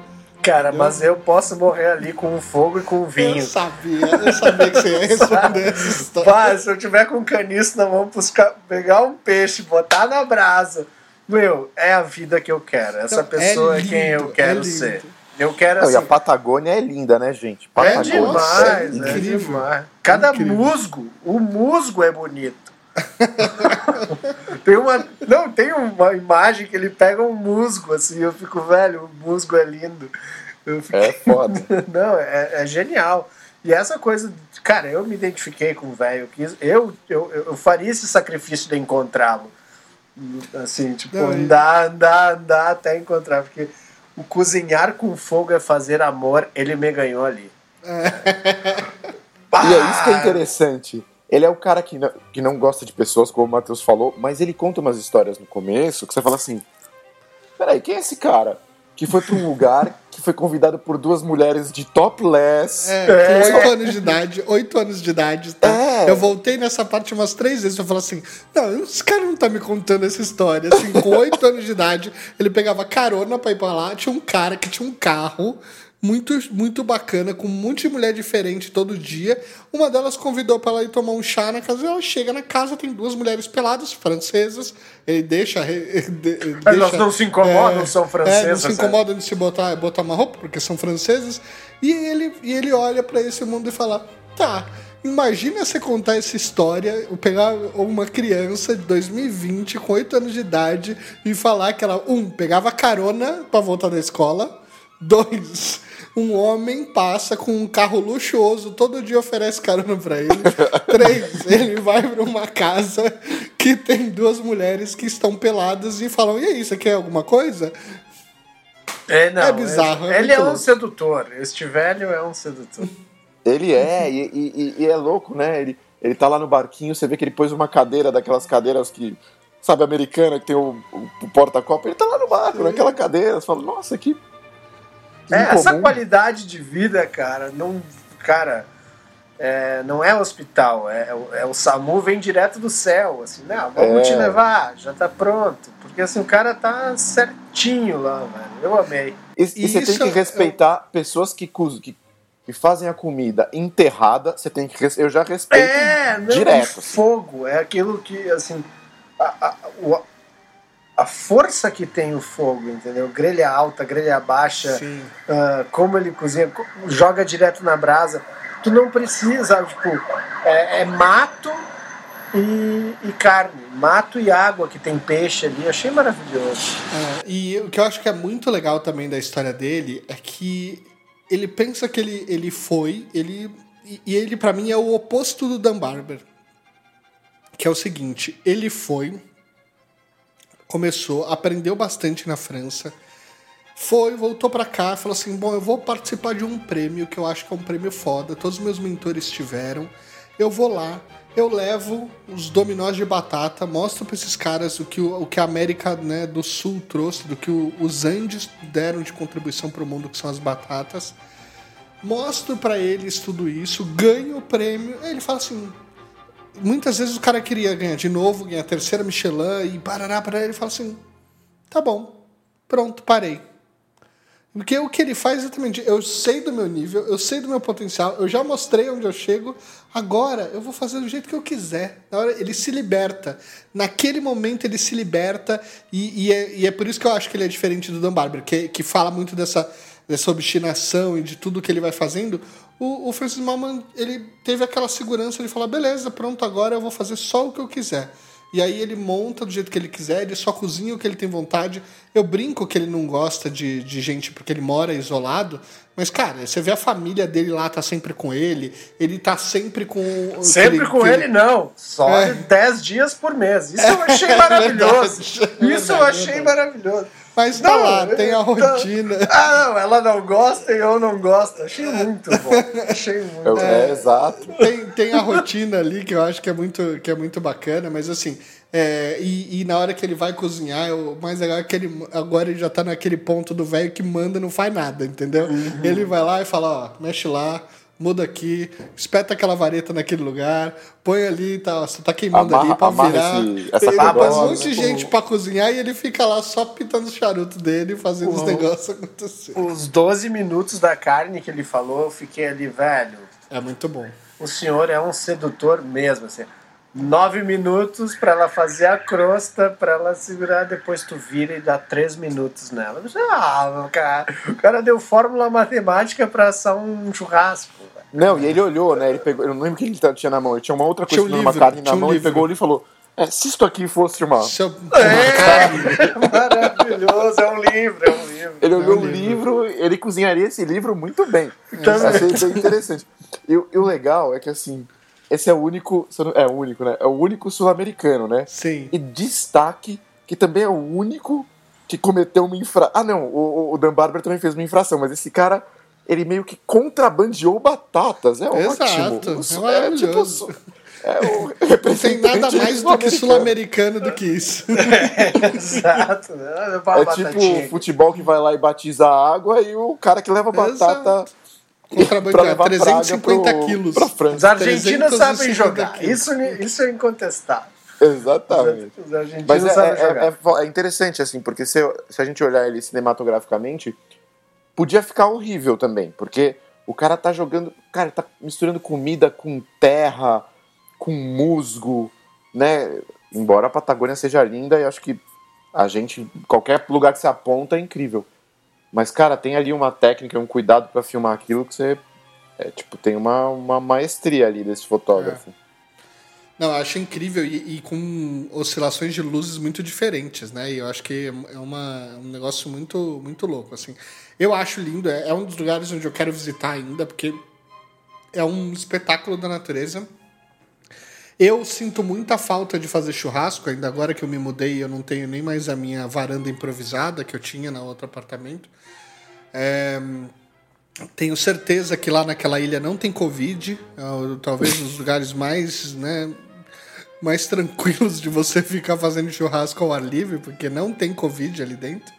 Cara, eu... mas eu posso morrer ali com o fogo e com o vinho. Eu sabia, eu sabia que você ia responder essa história. Pai, se eu tiver com um caniço na mão, buscar, pegar um peixe, botar na brasa meu, é a vida que eu quero. Essa então, pessoa é, lindo, é, quem eu quero é ser. Eu quero Não, assim. E a Patagônia é linda, né, gente? É Patagônia é demais, é, é demais. Cada incrível. musgo, o musgo é bonito. tem uma. Não, tem uma imagem que ele pega um musgo, assim, eu fico, velho, o musgo é lindo. Fico... É foda. Não, é, é, genial. E essa coisa, cara, eu me identifiquei com o velho. Eu, eu, eu faria esse sacrifício de encontrá-lo. Assim, tipo, Não, andar, andar, andar até encontrar. Porque o cozinhar com fogo é fazer amor, ele me ganhou ali. É. e é isso que é interessante. Ele é o cara que não, que não gosta de pessoas, como o Matheus falou, mas ele conta umas histórias no começo que você fala assim: peraí, quem é esse cara? que foi pra um lugar que foi convidado por duas mulheres de topless. É, com 8 anos de idade, 8 anos de idade, tá? É. Eu voltei nessa parte umas três vezes pra falar assim: não, esse cara não tá me contando essa história. Assim, com 8 anos de idade, ele pegava carona pra ir pra lá, tinha um cara que tinha um carro. Muito, muito bacana, com um monte de mulher diferente todo dia. Uma delas convidou pra ela ir tomar um chá na casa. Ela chega na casa, tem duas mulheres peladas, francesas. Ele deixa. ele de- ele Elas deixa- não se incomodam, são É, não francesas. se né? incomodam de se botar, botar uma roupa, porque são franceses. E ele, e ele olha pra esse mundo e fala: tá. Imagina você contar essa história, pegar uma criança de 2020 com 8 anos de idade e falar que ela, um, pegava carona pra voltar da escola, dois, um homem passa com um carro luxuoso, todo dia oferece carona pra ele, três, ele vai pra uma casa que tem duas mulheres que estão peladas e falam: e aí, você quer alguma coisa? É, não, É bizarro, é Ele muito é um sedutor. Este velho é um sedutor. Ele é, e, e- e é louco, né? Ele, ele tá lá no barquinho, você vê que ele pôs uma cadeira daquelas cadeiras que, sabe, americana, que tem o, o- porta-copo. Ele tá lá no barco, naquela cadeira. Você fala, nossa, que. É, essa qualidade de vida, cara, não. Cara, é, não é hospital. É, é o- é SAMU vem direto do céu. Assim, não, vamos É. te levar, já tá pronto. Porque assim, o cara tá certinho lá, velho. Eu amei. E, e você Isso tem que é- respeitar pessoas que, que, que fazem a comida enterrada. Você tem que. Eu já respeito É, não, direto. o fogo. É aquilo que, assim. A, a, o- a força que tem o fogo, entendeu? Grelha alta, grelha baixa. Ah, como ele cozinha, co- joga direto na brasa. Tu não precisa, tipo, é, é mato e, e carne, mato e água que tem peixe ali. Achei maravilhoso. É, e o que eu acho que é muito legal também da história dele é que ele pensa que ele, ele foi, ele e- e ele pra mim é o oposto do Dan Barber. Que é o seguinte, ele foi, começou, aprendeu bastante na França, foi, voltou pra cá, falou assim: "Bom, eu vou participar de um prêmio que eu acho que é um prêmio foda, todos os meus mentores tiveram. Eu vou lá, eu levo os dominós de batata, mostro pra esses caras o que, o, o que a América né, do Sul trouxe, do que o- os Andes deram de contribuição pro mundo, que são as batatas. Mostro pra eles tudo isso, ganho o prêmio. Ele fala assim: muitas vezes o cara queria ganhar de novo, ganhar a terceira Michelin e parará, parará. Ele fala assim: tá bom, pronto, parei. Porque o que ele faz é exatamente, eu sei do meu nível, eu sei do meu potencial, eu já mostrei onde eu chego, agora eu vou fazer do jeito que eu quiser. Na hora ele se liberta. Naquele momento ele se liberta, e, e é, e é por isso que eu acho que ele é diferente do Dan Barber, que, que fala muito dessa, dessa obstinação e de tudo que ele vai fazendo. O, o Francis Malman, ele teve aquela segurança, ele fala, beleza, pronto, agora eu vou fazer só o que eu quiser. E aí ele monta do jeito que ele quiser, ele só cozinha o que ele tem vontade. Eu brinco que ele não gosta de, de gente porque ele mora isolado, mas, cara, você vê a família dele lá, tá sempre com ele, ele tá sempre com. Sempre ele- com que ele, não. Só É. 10 dias por mês. Isso eu achei É maravilhoso. verdade, é Isso eu achei é maravilhoso. Mas tá Não, lá, tem a rotina. Ah, não, ela não gosta e eu não gosto. Achei muito bom. Achei muito. É, exato. tem, tem a rotina ali que eu acho que é muito, que é muito bacana, mas assim, é, e, e na hora que ele vai cozinhar, o mais legal é que ele, agora ele já tá naquele ponto do velho que manda e não faz nada, entendeu? Ele vai lá e fala, ó, mexe lá, muda aqui, espeta aquela vareta naquele lugar, põe ali, tá, você tá queimando Amarra- ali pra virar. esse- essa ele bota um carola, monte de né? gente pra cozinhar e ele fica lá só pitando os charutos dele, fazendo os negócios acontecer. Os 12 minutos da carne que ele falou, eu fiquei ali, velho. É muito bom. O senhor é um sedutor mesmo, assim. Nove minutos pra ela fazer a crosta, pra ela segurar, depois tu vira e dá três minutos nela. Eu disse, Ah, cara, o cara deu fórmula matemática pra assar um churrasco. Não, e ele olhou, né? Ele pegou, eu não lembro o que ele tinha na mão. Ele tinha uma outra Tinha coisa, um uma livro, carne na um mão, ele livro. pegou ali e falou: é, se isto aqui fosse uma. É, maravilhoso, é um livro, é um livro. Ele olhou É um o livro, ele cozinharia esse livro muito bem. Também. Achei bem interessante. E, e o legal é que assim, esse é o único. É o único, né? É o único sul-americano, né? Sim. E destaque que também é o único que cometeu uma infração. Ah, não, o, o Dan Barber também fez uma infração, mas esse cara, ele meio que contrabandeou batatas. É Exato, ótimo. é maravilhoso. tipo, é o tem nada mais do que sul-americano. do que isso. Exato. né? Levar uma É batatinha. tipo futebol que vai lá e batiza a água e o cara que leva batata pra Contrabandeado, levar 350 praga pro- quilos. pra Os argentinos 350 sabem jogar. quilos. Isso, isso é incontestável. Exatamente. Os argentinos Mas é, sabem é- jogar. é- é- é interessante, assim, porque se, se a gente olhar ele cinematograficamente, podia ficar horrível também, porque o cara tá jogando. Cara, tá misturando comida com terra, com musgo, né? Embora a Patagônia seja linda, eu acho que a gente, qualquer lugar que você aponta é incrível. Mas, cara, tem ali uma técnica, um cuidado pra filmar aquilo que você. É, tipo, tem uma, uma maestria ali desse fotógrafo. Não, eu acho incrível e, e com oscilações de luzes muito diferentes, né? E eu acho que é uma, um negócio muito, muito louco, assim. Eu acho lindo, é, é um dos lugares onde eu quero visitar ainda, porque é um espetáculo da natureza. Eu sinto muita falta de fazer churrasco, ainda agora que eu me mudei, eu não tenho nem mais a minha varanda improvisada que eu tinha no outro apartamento. É, tenho certeza que lá naquela ilha não tem Covid, é talvez os lugares mais, né, mais tranquilos de você ficar fazendo churrasco ao ar livre, porque não tem Covid ali dentro.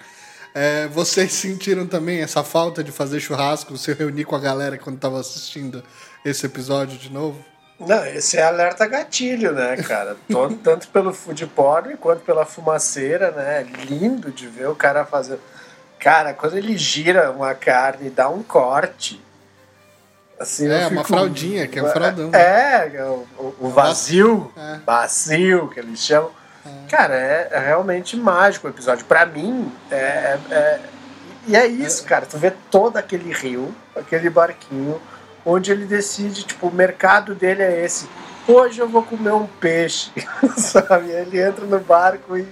É, vocês sentiram também essa falta de fazer churrasco, se reunir com a galera quando estava assistindo esse episódio de novo? Não, esse é alerta gatilho, né, cara? Todo- tanto pelo food porn quanto pela fumaceira, né? É Lindo de ver o cara fazer. Cara, quando ele gira uma carne e dá um corte. Assim, É, eu uma fico- fraldinha, que é um fraldão. É, é o, o- vazio, É. vazio que eles chamam. Cara, é, é realmente mágico o episódio. Pra mim, é, é- é- E é isso, cara. Tu vê todo aquele rio, aquele barquinho, onde ele decide, tipo, o mercado dele é esse. Hoje eu vou comer um peixe, sabe? Ele entra no barco e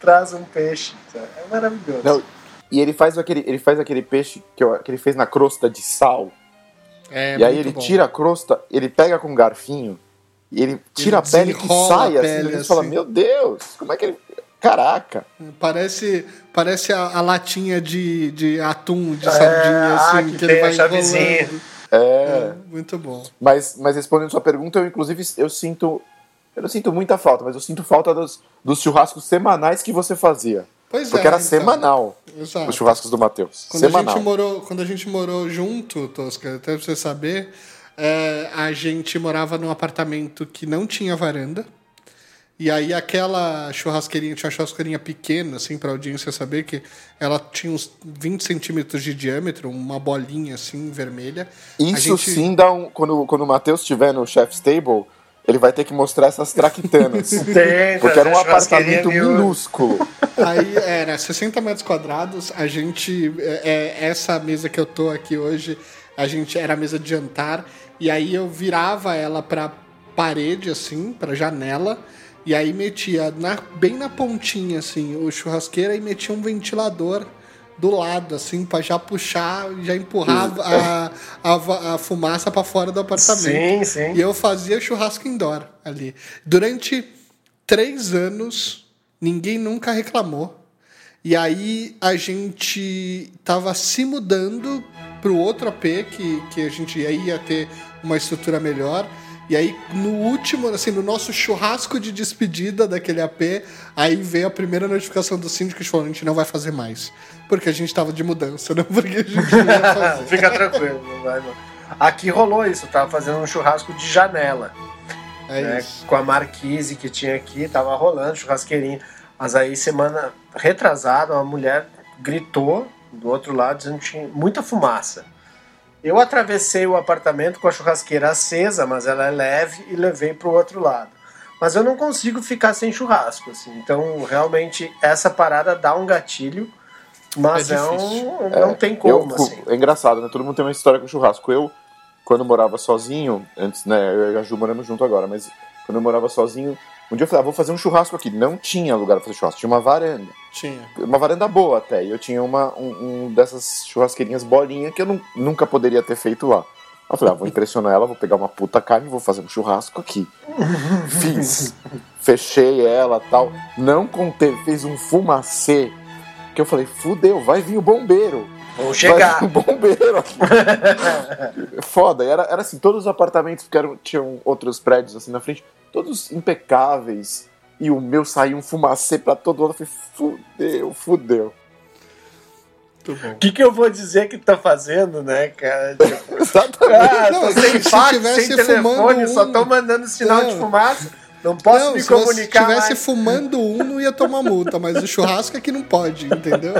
traz um peixe. sabe? É maravilhoso. Não, e ele faz aquele, ele faz aquele peixe que, eu- que ele fez na crosta de sal. É e aí ele bom. tira a crosta, ele pega com um garfinho e ele tira a pele que sai a assim. pele, e a gente fala, assim. meu Deus, como é que ele. Caraca! Parece, parece a, a latinha de, de atum, de É, sardinha, ah, assim, que que, ele tem a vai chavezinha. enrolando. É, É, muito bom. mas, mas respondendo sua pergunta, eu inclusive eu sinto. Eu não sinto muita falta, mas eu sinto falta dos, dos churrascos semanais que você fazia. Pois Porque é, era então. semanal Exato. os churrascos do Matheus. Quando a, Semanal. gente morou, quando a gente morou junto, Tosca, até pra você saber, é, a gente morava num apartamento que não tinha varanda. E aí aquela churrasqueirinha, tinha uma churrasqueirinha pequena, assim, pra audiência saber que ela tinha uns 20 centímetros de diâmetro, uma bolinha assim, vermelha. Isso gente- sim dá um. Quando, quando o Matheus estiver no Chef's Table, ele vai ter que mostrar essas traquitanas. Tem, porque era um apartamento minúsculo. Aí era 60 metros quadrados. A gente. É, é, essa mesa que eu tô aqui hoje, a gente era a mesa de jantar. E aí eu virava ela pra parede, assim, pra janela. E aí metia na, bem na pontinha, assim, o churrasqueira e metia um ventilador do lado, assim, pra já puxar, já empurrar a, a, a fumaça pra fora do apartamento. Sim, sim. E eu fazia churrasco indoor ali. Durante três anos, ninguém nunca reclamou. E aí a gente tava se mudando pro outro AP, que, que a gente aí ia ter uma estrutura melhor. E aí, no último, assim, no nosso churrasco de despedida daquele AP, aí veio a primeira notificação do síndico que falou: a gente não vai fazer mais. Porque a gente tava de mudança, não porque a gente não ia fazer. Fica tranquilo, não vai não. Aqui rolou isso, tava fazendo um churrasco de janela. É né, com a marquise que tinha aqui, tava rolando churrasqueirinho. Mas aí, semana retrasada, uma mulher gritou do outro lado dizendo que tinha muita fumaça. Eu atravessei o apartamento com a churrasqueira acesa, mas ela é leve, e levei para o outro lado. Mas eu não consigo ficar sem churrasco, assim. Então, realmente, essa parada dá um gatilho, mas É é difícil. um, não tem como, eu, assim. É engraçado, né? Todo mundo tem uma história com churrasco. Eu, quando morava sozinho, antes, né? Eu e a Ju moramos junto agora, mas quando eu morava sozinho, um dia eu falei, ah, vou fazer um churrasco aqui. Não tinha lugar pra fazer churrasco, tinha uma varanda. Tinha. Uma varanda boa até. E eu tinha uma, um, um dessas churrasqueirinhas bolinha que eu não- nunca poderia ter feito lá. Eu falei, ah, vou impressionar ela, vou pegar uma puta carne e vou fazer um churrasco aqui. Fiz. Fechei ela tal. Não contei, fez um fumacê. Que eu falei, fudeu, vai vir o bombeiro. Vou chegar. Vai um bombeiro aqui. Foda, era, era assim, todos os apartamentos que eram, tinham outros prédios assim na frente, todos impecáveis. E o meu saiu um fumacê pra todo lado. Eu falei, fudeu, fudeu. O que, que eu vou dizer que tá fazendo, né, cara? Tipo, Exatamente. ah, Não, tô se- sem se fax, tivesse sem telefone, fumando só um- tô mandando sinal de Não. fumaça. Não posso não, me se comunicar estivesse mais. fumando um, não ia tomar multa, mas o churrasco é que não pode, entendeu?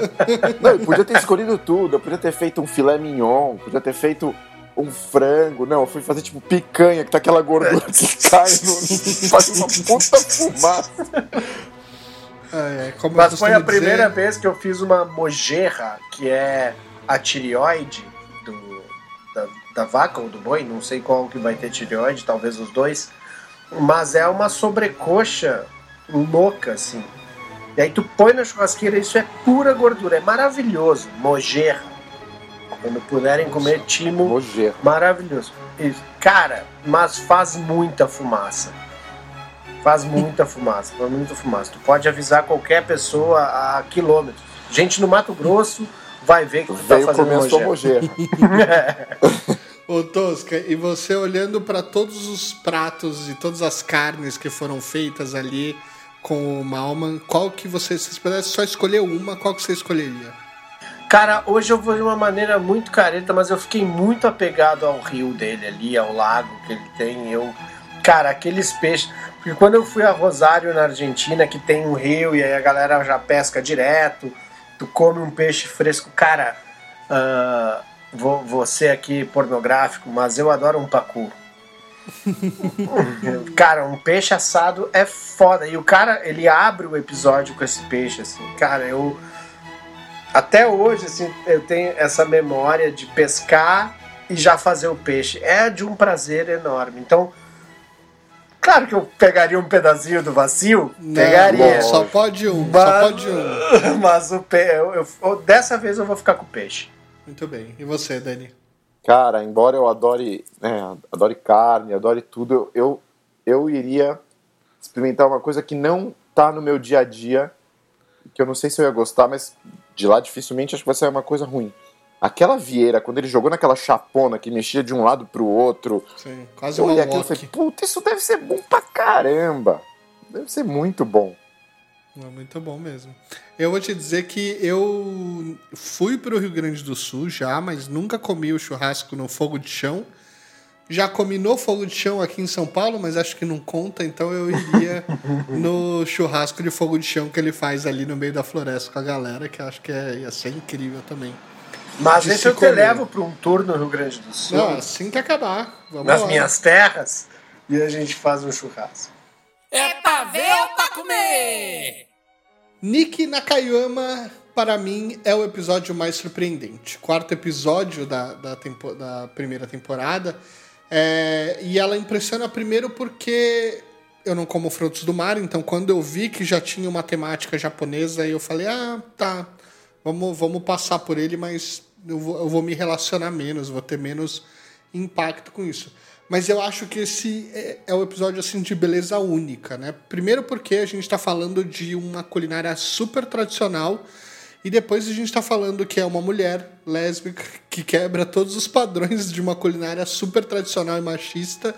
Não, eu podia ter escolhido tudo. Eu podia ter feito um filé mignon, podia ter feito um frango. Não, eu fui fazer tipo picanha, que tá aquela gordura que cai no. faz uma puta fumaça. É, é, Mas foi a dizer- primeira vez que eu fiz uma mojerra, que é a tireoide do, da, da vaca ou do boi, não sei qual que vai ter tireoide, talvez os dois. Mas é uma sobrecoxa louca, assim. E aí tu põe na churrasqueira, isso é pura gordura, é maravilhoso. Mojerra. Quando puderem comer timo. Maravilhoso. Isso. Cara, mas faz muita fumaça. Faz muita fumaça, faz muita fumaça. Tu pode avisar qualquer pessoa a quilômetros. Gente no Mato Grosso vai ver que tu tá Veio fazendo comer a sua mojeira. mojeira. Ô Tosca, e você olhando para todos os pratos e todas as carnes que foram feitas ali com o Malman, qual que você, se pudesse só escolher uma, qual que você escolheria? Cara, hoje eu vou de uma maneira muito careta, mas eu fiquei muito apegado ao rio dele ali, ao lago que ele tem. Eu, cara, aqueles peixes. Porque quando eu fui a Rosário, na Argentina, que tem um rio e aí a galera já pesca direto, tu come um peixe fresco. Cara, ah, vou, vou ser aqui pornográfico, mas eu adoro um pacu. cara, um peixe assado é foda. E o cara, ele abre o episódio com esse peixe, assim. Cara, eu até hoje, assim, eu tenho essa memória de pescar e já fazer o peixe. É de um prazer enorme. Então, claro que eu pegaria um pedacinho do vazio, pegaria. Não, só pode um, Mas- só pode um. Mas o pe... eu, eu- eu- dessa vez eu vou ficar com o peixe. Muito bem. E você, Dani? Cara, embora eu adore, né, adore carne, adore tudo, eu, eu iria experimentar uma coisa que não tá no meu dia a dia, que eu não sei se eu ia gostar, mas de lá dificilmente acho que vai ser uma coisa ruim. Aquela vieira, quando ele jogou naquela chapona que mexia de um lado pro outro, Sim, quase eu um olhei aquilo e falei, puta, isso deve ser bom pra caramba. Deve ser muito bom. É muito bom mesmo. Eu vou te dizer que eu fui para o Rio Grande do Sul já, mas nunca comi o churrasco no fogo de chão. Já comi no fogo de chão aqui em São Paulo, mas acho que não conta, então eu iria no churrasco de fogo de chão que ele faz ali no meio da floresta com a galera, que eu acho que é, ia ser incrível também. Mas esse se eu te comer. levo para um tour no Rio Grande do Sul, Não, assim que acabar. Vamos nas lá. minhas terras, e a gente faz um churrasco. É pra ver ou pra comer? Nick Nakayama, para mim, é o episódio mais surpreendente. Quarto episódio da, da, tempo- da primeira temporada. É, e ela impressiona primeiro porque eu não como frutos do mar, então quando eu vi que já tinha uma temática japonesa, eu falei, ah, tá, vamos, vamos passar por ele, mas eu vou, eu vou me relacionar menos, vou ter menos impacto com isso. Mas eu acho que esse é, é o episódio assim de beleza única, né? Primeiro porque a gente está falando de uma culinária super tradicional e depois a gente está falando que é uma mulher lésbica que quebra todos os padrões de uma culinária super tradicional e machista.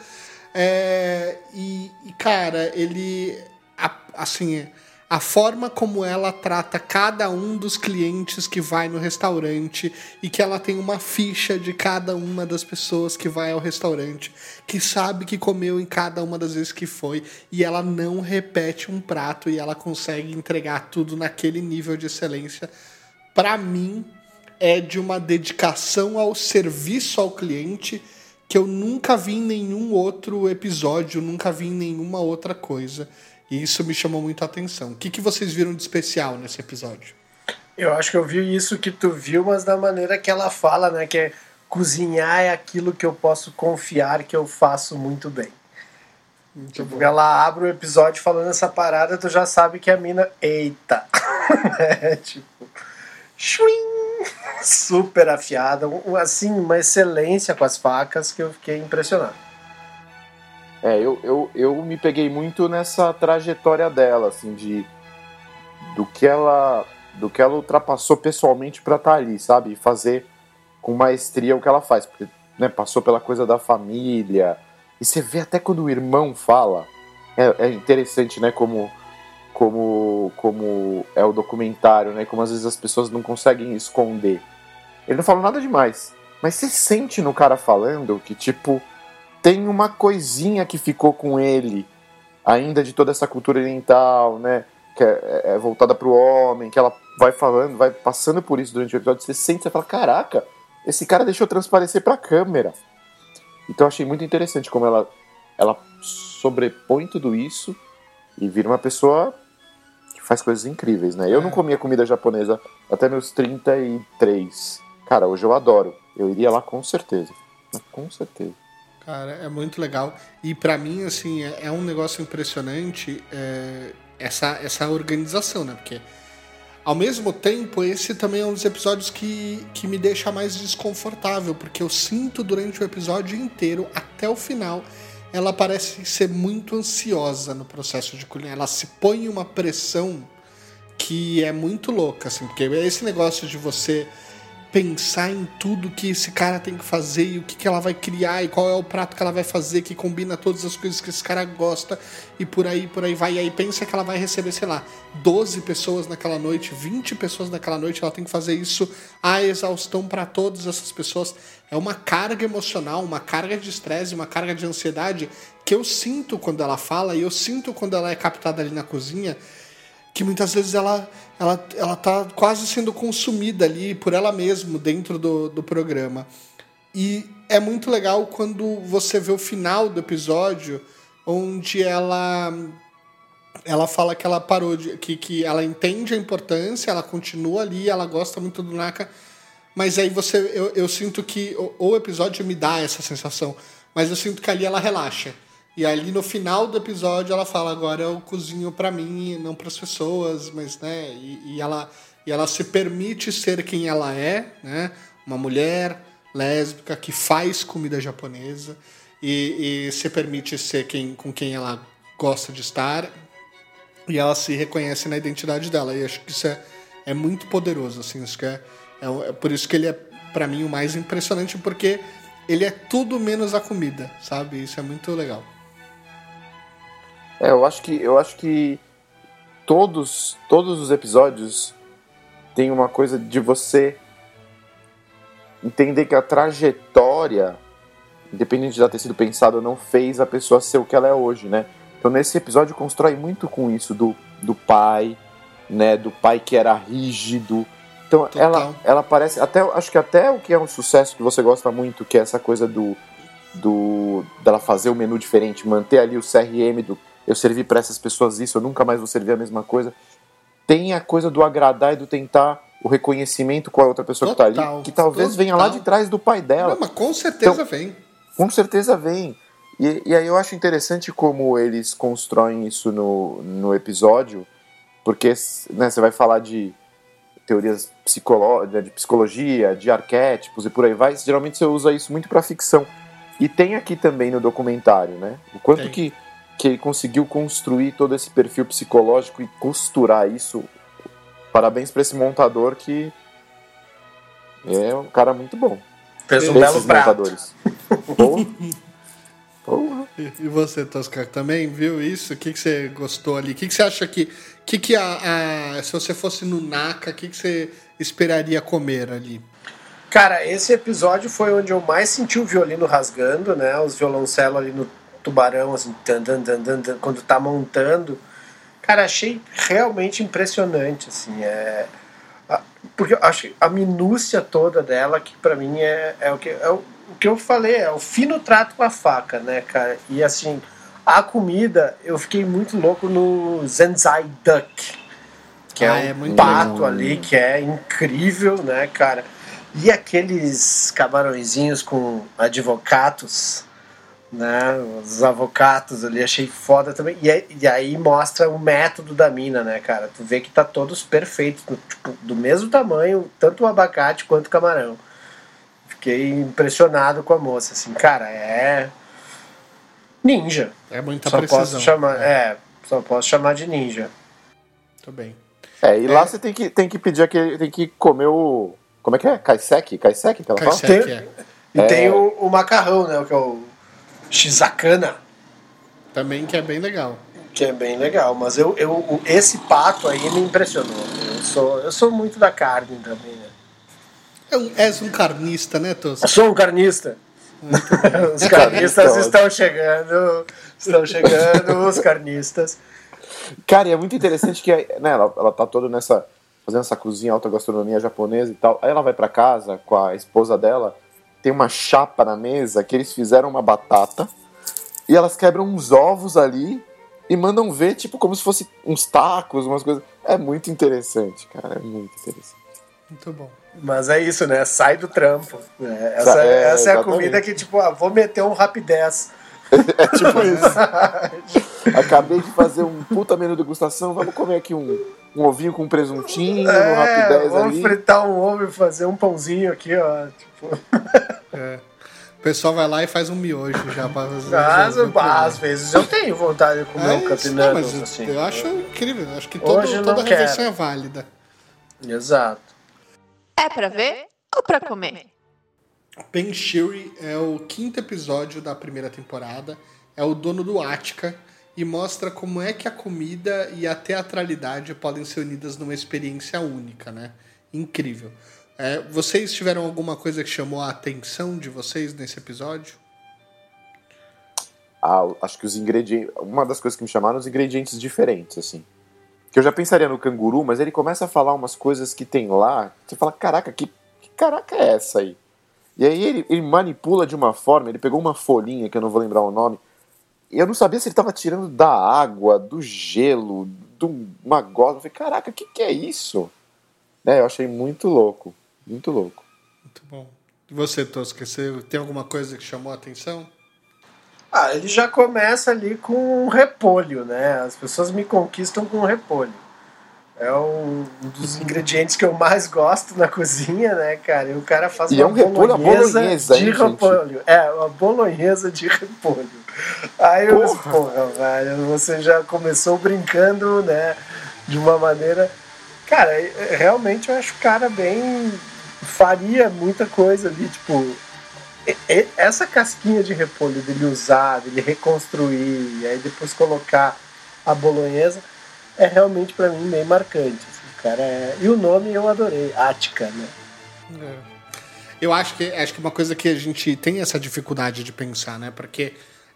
É, e, e, cara, ele. a- assim, a forma como ela trata cada um dos clientes que vai no restaurante e que ela tem uma ficha de cada uma das pessoas que vai ao restaurante, que sabe que comeu em cada uma das vezes que foi e ela não repete um prato e ela consegue entregar tudo naquele nível de excelência. Para mim, é de uma dedicação ao serviço ao cliente que eu nunca vi em nenhum outro episódio, nunca vi em nenhuma outra coisa. E isso me chamou muito a atenção. O que, que vocês viram de especial nesse episódio? Eu acho que eu vi isso que tu viu, mas da maneira que ela fala, né? Que é cozinhar é aquilo que eu posso confiar que eu faço muito bem. tipo, ela abre o episódio falando essa parada, tu já sabe que a mina, eita, é, tipo, shuim, super afiada, assim, uma excelência com as facas que eu fiquei impressionado. É, eu, eu, eu me peguei muito nessa trajetória dela, assim, de do que ela do que ela ultrapassou pessoalmente para estar ali, sabe? E fazer com maestria o que ela faz. Porque né, passou pela coisa da família. E você vê até quando o irmão fala. É, é interessante, né? Como, como, como é o documentário, né? Como às vezes as pessoas não conseguem esconder. Ele não fala nada demais. Mas você sente no cara falando que, tipo, tem uma coisinha que ficou com ele, ainda de toda essa cultura oriental, né? Que é, é voltada pro homem, que ela vai falando, vai passando por isso durante o episódio. Você sente, você fala: caraca, esse cara deixou transparecer pra câmera. Então eu achei muito interessante como ela, ela sobrepõe tudo isso e vira uma pessoa que faz coisas incríveis, né? Eu não comia comida japonesa até meus 33. Cara, hoje eu adoro. Eu iria lá com certeza. Com certeza. Cara, é muito legal. E para mim, assim, é, é, um negócio impressionante é, essa, essa organização, né? Porque, ao mesmo tempo, esse também é um dos episódios que, que me deixa mais desconfortável, porque eu sinto durante o episódio inteiro, até o final, ela parece ser muito ansiosa no processo de cozinhar. Ela se põe uma pressão que é muito louca, assim, porque esse negócio de você pensar em tudo que esse cara tem que fazer e o que, que ela vai criar e qual é o prato que ela vai fazer que combina todas as coisas que esse cara gosta e por aí, por aí vai. E aí pensa que ela vai receber, sei lá, 12 pessoas naquela noite, 20 pessoas naquela noite, ela tem que fazer isso à exaustão para todas essas pessoas. É uma carga emocional, uma carga de estresse, uma carga de ansiedade que eu sinto quando ela fala e eu sinto quando ela é captada ali na cozinha que muitas vezes ela ela ela tá quase sendo consumida ali por ela mesma dentro do, do programa. E é muito legal quando você vê o final do episódio onde ela ela fala que ela parou de que, que ela entende a importância ela continua ali ela gosta muito do Naka mas aí você eu, eu sinto que o, o episódio me dá essa sensação mas eu sinto que ali ela relaxa e ali no final do episódio ela fala: agora eu cozinho para mim, não para as pessoas, mas né? E, e, ela e ela se permite ser quem ela é, né? Uma mulher lésbica que faz comida japonesa e, e se permite ser quem com quem ela gosta de estar e ela se reconhece na identidade dela. E acho que isso é, é muito poderoso, assim. Acho que é, é, é por isso que ele é para mim o mais impressionante porque ele é tudo menos a comida, sabe? Isso é muito legal. É, eu acho que eu acho que todos todos os episódios tem uma coisa de você entender que a trajetória, independente de ela ter sido pensada ou não, fez a pessoa ser o que ela é hoje, né? Então nesse episódio constrói muito com isso do, do pai, né? Do pai que era rígido. Então ela, ela parece até acho que até o que é um sucesso que você gosta muito, que é essa coisa do do dela fazer o menu diferente, manter ali o CRM do eu servi para essas pessoas isso, eu nunca mais vou servir a mesma coisa. Tem a coisa do agradar e do tentar o reconhecimento com a outra pessoa total, que tá ali, que talvez total. venha lá de trás do pai dela. Não, mas com certeza então, vem. Com certeza vem. E, e, aí eu acho interessante como eles constroem isso no, no episódio, porque né, você vai falar de teorias de psicologia, de arquétipos e por aí vai, geralmente você usa isso muito para ficção. E tem aqui também no documentário, né? O quanto tem. que que ele conseguiu construir todo esse perfil psicológico e costurar isso. Parabéns para esse montador que é um cara muito bom. Fez um belo montadores. Porra. Porra. E você, Toscar, também viu isso? O que, que você gostou ali? O que, que você acha que. que, que a, a, se você fosse no Naka, o que, que você esperaria comer ali? Cara, esse episódio foi onde eu mais senti o violino rasgando, né? Os violoncelos ali no tubarão, assim, dan, dan, dan, dan, quando tá montando. Cara, achei realmente impressionante, assim, é... Porque eu acho a minúcia toda dela, que para mim é, é, o que, é o, o que eu falei, é o fino trato com a faca, né, cara? E assim, a comida, eu fiquei muito louco no Zenzai Duck, que ah, é um é pato bom. ali, que é incrível, né, cara? E aqueles camarõezinhos com advocados, né? Os avocados ali, achei foda também. E, e, aí mostra o método da mina, né, cara? Tu vê que tá todos perfeitos, tipo, do mesmo tamanho, tanto o abacate quanto o camarão. Fiquei impressionado com a moça, assim, cara, é ninja. É muita só precisão. Posso chamar, é. é, só posso chamar de ninja. Muito bem. É, e lá você tem que, tem que pedir aquele. Tem que comer o. Como é que é? Kaiseki? Kaiseki que ela fala? Kaiseki, é. E É. tem o, o macarrão, né? Que é o Shizakana, Também que é bem legal. que é bem legal. Mas eu, eu, esse pato aí me impressionou. Eu sou, eu sou muito da carne também, né? É um, és um carnista, né, Tos? Eu sou um carnista. os carnistas Carnista, estão chegando. Estão chegando os carnistas. Cara, e é muito interessante que né, ela, ela tá toda nessa. fazendo essa cozinha alta gastronomia japonesa e tal. Aí ela vai pra casa com a esposa dela, tem uma chapa na mesa que eles fizeram uma batata e elas quebram uns ovos ali e mandam ver, tipo, como se fosse uns tacos, umas coisas. É muito interessante, cara. É muito interessante. Muito bom. Mas é isso, né? Sai do trampo. né? Essa, É, essa é a comida que, tipo, ah, vou meter um rapidez. É tipo isso. Acabei de fazer um puta menu de degustação. Vamos comer aqui um, um ovinho com presuntinho, um É, rapidez vamos ali. fritar um ovo e fazer um pãozinho aqui, ó. Tipo, É. O pessoal vai lá e faz um miojo já pra o problema. às vezes eu tenho vontade de comer É um isso, capinando. não, mas assim. eu acho incrível. Acho que todo, toda não refeição quero. é válida. Exato. É pra ver ou pra comer? Ben Shiri é o quinto episódio da primeira temporada. É o dono do Attica e mostra como é que a comida e a teatralidade podem ser unidas numa experiência única, né? Incrível. É, vocês tiveram alguma coisa que chamou a atenção de vocês nesse episódio? Ah, acho que os ingredientes. Uma das coisas que me chamaram os ingredientes diferentes, assim. Que eu já pensaria no canguru, mas ele começa a falar umas coisas que tem lá. Você fala, caraca, que, que caraca é essa aí? E aí ele, ele manipula de uma forma, ele pegou uma folhinha que eu não vou lembrar o nome. Eu não sabia se ele estava tirando da água, do gelo, de uma gosma. Eu falei, caraca, o que, que é isso? Né, eu achei muito louco. Muito louco. Muito bom. E você, Tosca, você tem alguma coisa que chamou a atenção? Ah, ele já começa ali com um repolho, né? As pessoas me conquistam com repolho. É um dos ingredientes que eu mais gosto na cozinha, né, cara? E o cara faz E uma é um repolho à bolonhesa, de hein, gente? repolho. É, uma bolonhesa de repolho. Aí eu Porra! porra, velho, você já começou brincando, né, de uma maneira... Cara, é- realmente eu acho o cara bem... Faria muita coisa ali, tipo... Essa casquinha de repolho dele usar, dele reconstruir, e aí depois colocar a bolonhesa é realmente pra mim meio marcante. assim, cara é... E o nome eu adorei, Ática, né? É. Eu acho que acho que uma coisa que a gente tem essa dificuldade de pensar, né? Porque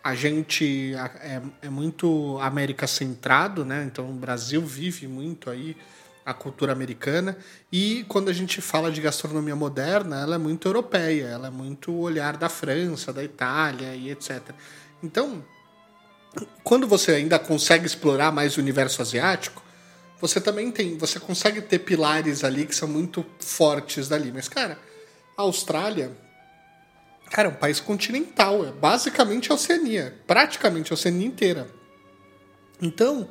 a gente é, é muito América centrado, né? Então o Brasil vive muito aí a cultura americana e quando a gente fala de gastronomia moderna, ela é muito europeia, ela é muito olhar da França, da Itália e etc. Então, quando você ainda consegue explorar mais o universo asiático, você também tem, você consegue ter pilares ali que são muito fortes dali. Mas, cara, a Austrália, cara, é um país continental, é basicamente a Oceania, praticamente a Oceania inteira. Então,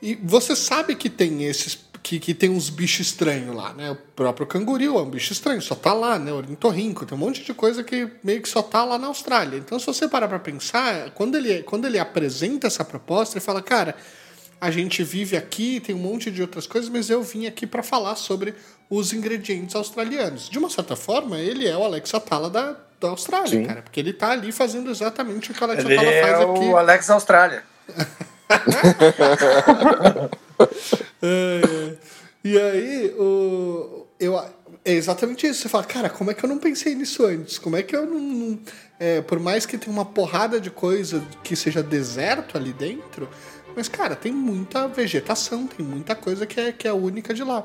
e você sabe que tem esses que, que tem uns bichos estranhos lá, né? O próprio canguru é um bicho estranho, só tá lá, né? O ornitorrinco, tem um monte de coisa que meio que só tá lá na Austrália. Então, se você parar pra pensar, quando ele, quando ele apresenta essa proposta, ele fala, cara, a gente vive aqui, tem um monte de outras coisas, mas eu vim aqui para falar sobre os ingredientes australianos. De uma certa forma, ele é o Alex Atala da, da Austrália, Sim. cara, porque ele tá ali fazendo exatamente o que o Alex Ele Atala é faz aqui. o Alex Austrália. É, é. E aí, o, eu, é exatamente isso. Você fala, cara, como é que eu não pensei nisso antes? Como é que eu não. não- é, por mais que tenha uma porrada de coisa que seja deserto ali dentro, mas, cara, tem muita vegetação, tem muita coisa que é, que é única de lá.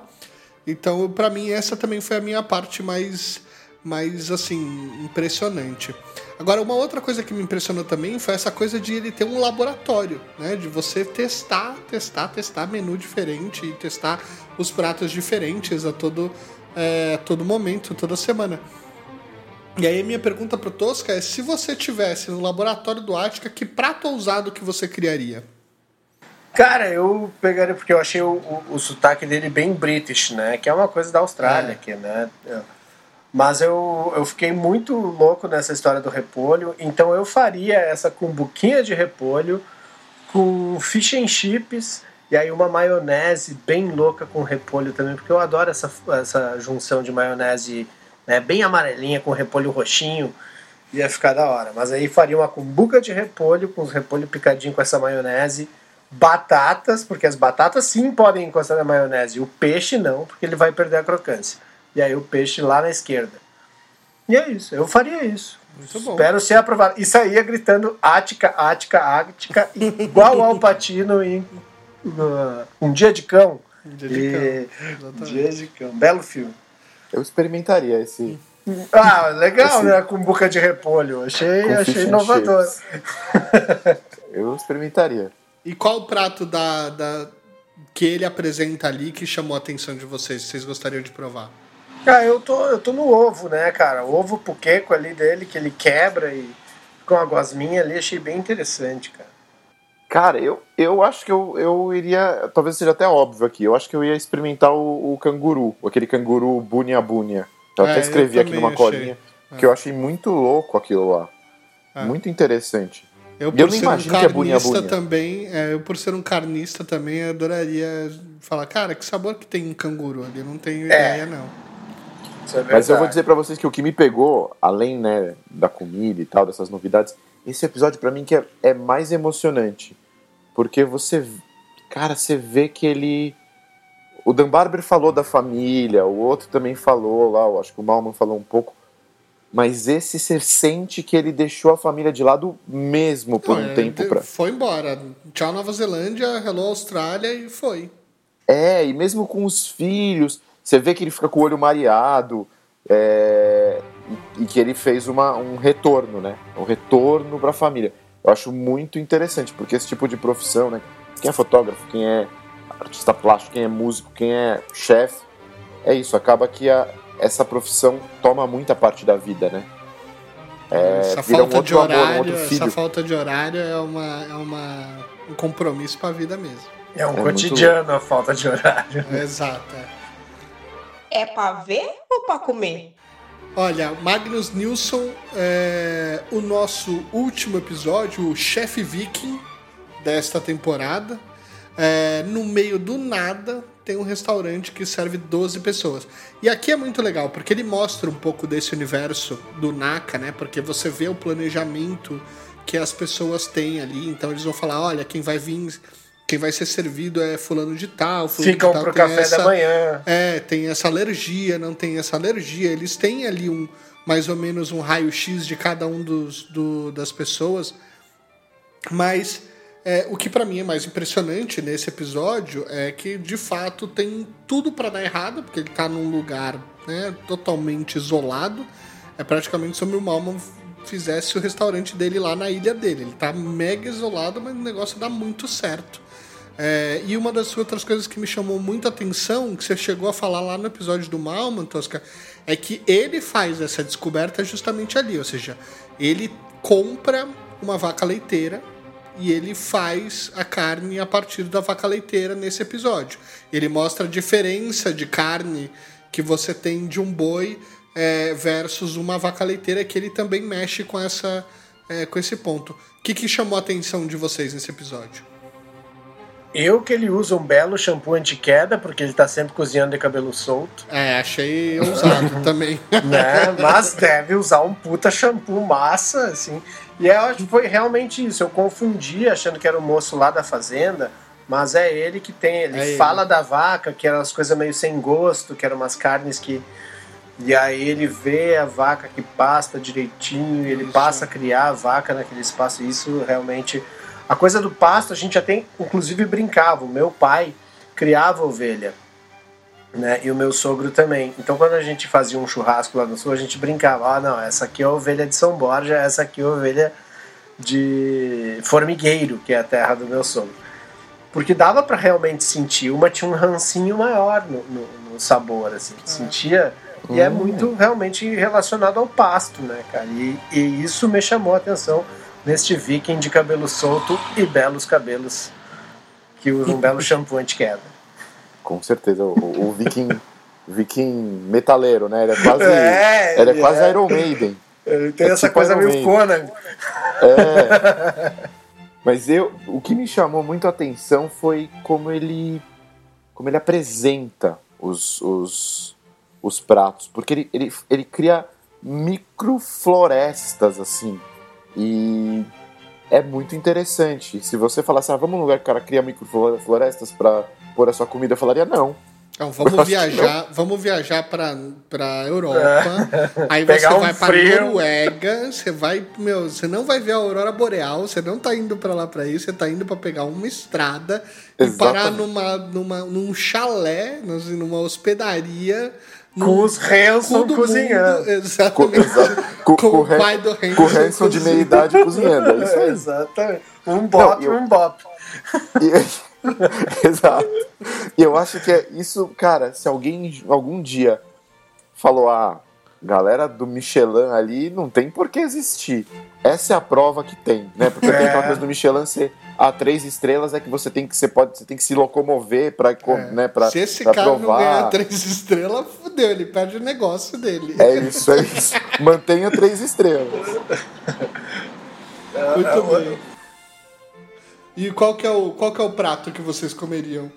Então, pra mim, essa também foi a minha parte mais, mais assim, impressionante. Agora, uma outra coisa que me impressionou também foi essa coisa de ele ter um laboratório, né? De você testar, testar, testar menu diferente e testar os pratos diferentes a todo, é, todo momento, toda semana. E aí, minha pergunta pro Tosca é: se você tivesse no laboratório do Ática, que prato ousado que você criaria? Cara, eu pegaria, porque eu achei o, o, o sotaque dele bem british, né? Que é uma coisa da Austrália É. aqui, né? Mas eu, eu fiquei muito louco nessa história do repolho, então eu faria essa cumbuquinha de repolho com fish and chips E aí uma maionese bem louca com repolho também, porque eu adoro essa, essa junção de maionese né, bem amarelinha com repolho roxinho. Ia ficar da hora. Mas aí faria uma cumbuca de repolho, com os repolho picadinho com essa maionese. Batatas, porque as batatas sim podem encostar na maionese. O peixe não, porque ele vai perder a crocância. E aí o peixe lá na esquerda. E é isso, eu faria isso. Muito bom. Espero ser aprovado. E saía gritando Ática, Ática, Ática, igual ao Patino em uh, Um Dia de Cão. Um dia de E- cão, Um. Dia de Cão. Belo filme. Eu experimentaria esse. Ah, legal, Esse- né? Com boca de repolho. Achei, Com achei inovador. Eu experimentaria. E qual o prato da, da- que ele apresenta ali que chamou a atenção de vocês? que Vocês gostariam de provar? Ah, eu tô, eu tô no ovo, né, cara? O ovo puqueco ali dele, que ele quebra e com a gosminha ali, achei bem interessante, cara. Cara, eu, eu acho que eu, eu iria. Talvez seja até óbvio aqui. Eu acho que eu ia experimentar o, o canguru, aquele canguru bunia bunia. Eu É, até eu escrevi aqui também numa achei. colinha, que eu achei muito louco aquilo lá. É. Muito interessante. Eu, E eu não ser um imagino que é carnista bunia. também, é, eu por ser um carnista também, eu adoraria falar, cara, que sabor que tem um canguru ali? Eu não tenho É. ideia, não. É Mas eu vou dizer pra vocês que o que me pegou, além né, da comida e tal, dessas novidades, esse episódio pra mim que é, é mais emocionante. Porque você. Cara, você vê que ele. O Dan Barber falou da família, o outro também falou lá, eu acho que o Malman falou um pouco. Mas esse você sente que ele deixou a família de lado mesmo por Não, um tempo pra. Foi embora. Tchau, Nova Zelândia, hello, Austrália e foi. É, e mesmo com os filhos, você vê que ele fica com o olho mareado, é, e, e que ele fez uma, um retorno, né? Um retorno para a família. Eu acho muito interessante, porque esse tipo de profissão, né? Quem é fotógrafo, quem é artista plástico, quem é músico, quem é chefe, é isso. Acaba que a- essa profissão toma muita parte da vida, né? essa vira um falta outro de amor, um horário, essa falta de horário é, uma, é uma, um compromisso pra vida mesmo. É um É muito cotidiano a falta de horário. Exato. é. É pra ver ou pra comer? Olha, Magnus Nilsson, é, o nosso último episódio, o chefe viking desta temporada. É, no meio do nada tem um restaurante que serve 12 pessoas. E aqui é muito legal, porque ele mostra um pouco desse universo do Naka, né? Porque você vê o planejamento que as pessoas têm ali. Então eles vão falar, olha, quem vai vir, quem vai ser servido é fulano de tal, fulano Ficam de tal pro café essa- da manhã. é, tem essa alergia, não tem essa alergia. Eles têm ali um mais ou menos um raio-x de cada um dos, do- das pessoas. Mas é, o que pra mim é mais impressionante nesse episódio é que de fato tem tudo pra dar errado, porque ele tá num lugar né, totalmente isolado. É praticamente se o Malman fizesse o restaurante dele lá na ilha dele. Ele tá mega isolado, mas o negócio dá muito certo. É, e uma das outras coisas que me chamou muita atenção, que você chegou a falar lá no episódio do Malman, Tosca, é que ele faz essa descoberta justamente ali. Ou seja, ele compra uma vaca leiteira e ele faz a carne a partir da vaca leiteira nesse episódio. Ele mostra a diferença de carne que você tem de um boi é, versus uma vaca leiteira, que ele também mexe com, essa, é, com esse ponto. O que, que chamou a atenção de vocês nesse episódio? Eu que ele usa um belo shampoo anti-queda, porque ele tá sempre cozinhando de cabelo solto. É, achei ousado também. né? Mas deve usar um puta shampoo massa, assim. E eu acho que foi realmente isso. Eu confundi achando que era o moço lá da fazenda, mas é ele que tem. Ele É ele. fala da vaca, que eram as coisas meio sem gosto, que eram umas carnes que. E aí ele vê a vaca que pasta direitinho, ele Isso. passa a criar a vaca naquele espaço. Isso realmente. A coisa do pasto a gente até inclusive brincava. O meu pai criava ovelha né? E o meu sogro também. Então, quando a gente fazia um churrasco lá no sul, a gente brincava: ah, não, essa aqui é a ovelha de São Borja, essa aqui é a ovelha de Formigueiro, que é a terra do meu sogro. Porque dava para realmente sentir. Uma tinha um rancinho maior no, no, no sabor, assim, sentia. E é muito realmente relacionado ao pasto, né, cara? E, e isso me chamou a atenção neste viking de cabelo solto e belos cabelos que usa um belo shampoo anti-queda. Com certeza. O, o Viking. Viking metaleiro, né? Ele é quase. É, ele é quase é. Iron Maiden. Ele tem É essa tipo coisa Iron meio. Conan. É. Mas eu, o que me chamou muito a atenção foi como ele, como ele apresenta os, os, os pratos, porque ele, ele, ele cria microflorestas assim e é muito interessante. Se você falasse, ah, vamos num lugar que o cara cria microflorestas para pôr a sua comida, eu falaria não. Então, vamos viajar, vamos viajar para para Europa. É. Aí você um vai para. Noruega, você vai, meu, você não vai ver a aurora boreal, você não tá indo para lá para isso, você tá indo para pegar uma estrada e Exatamente. parar numa, numa num chalé, numa hospedaria Com os Hanson cu do cozinhando. mundo, Com, exatamente. exa- com- Com com o pai do Hanson com o Hanson de meia idade cozinhando. É isso aí. Exatamente. Um bop, eu- um bop. E- Exato. E eu acho que é isso, cara, se alguém algum dia falou, ah, galera do Michelin ali não tem por que existir. Essa é a prova que tem, né? Porque tem É. aquela coisa do Michelin ser a três estrelas é que você tem que você pode você tem que se locomover para É. né, para Se esse pra cara não provar. ganhar três estrelas, fudeu, ele perde o negócio dele. É isso, é isso. Mantenha três estrelas. Muito bem. E qual que, é o, qual que é o prato que vocês comeriam?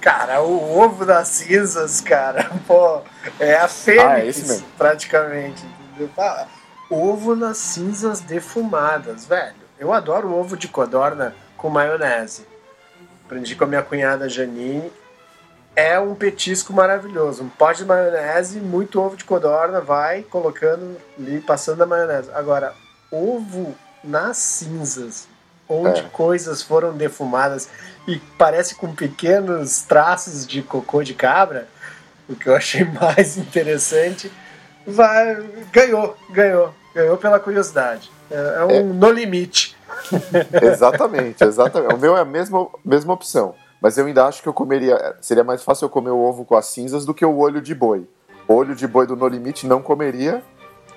Cara, o ovo das cinzas, cara, pô, é a fênix, Ah, é praticamente, entendeu? Ovo nas cinzas defumadas, velho. Eu adoro ovo de codorna com maionese. Aprendi com a minha cunhada Janine. É um petisco maravilhoso. Um pote de maionese, muito ovo de codorna, vai colocando ali, passando a maionese. Agora, ovo nas cinzas, onde É. coisas foram defumadas e parece com pequenos traços de cocô de cabra, o que eu achei mais interessante, vai, ganhou, ganhou, ganhou pela curiosidade. É, é um no limite. Exatamente, exatamente. O meu é a mesma, mesma opção. Mas eu ainda acho que eu comeria. Seria mais fácil eu comer o ovo com as cinzas do que o olho de boi. Olho de boi do No Limite não comeria.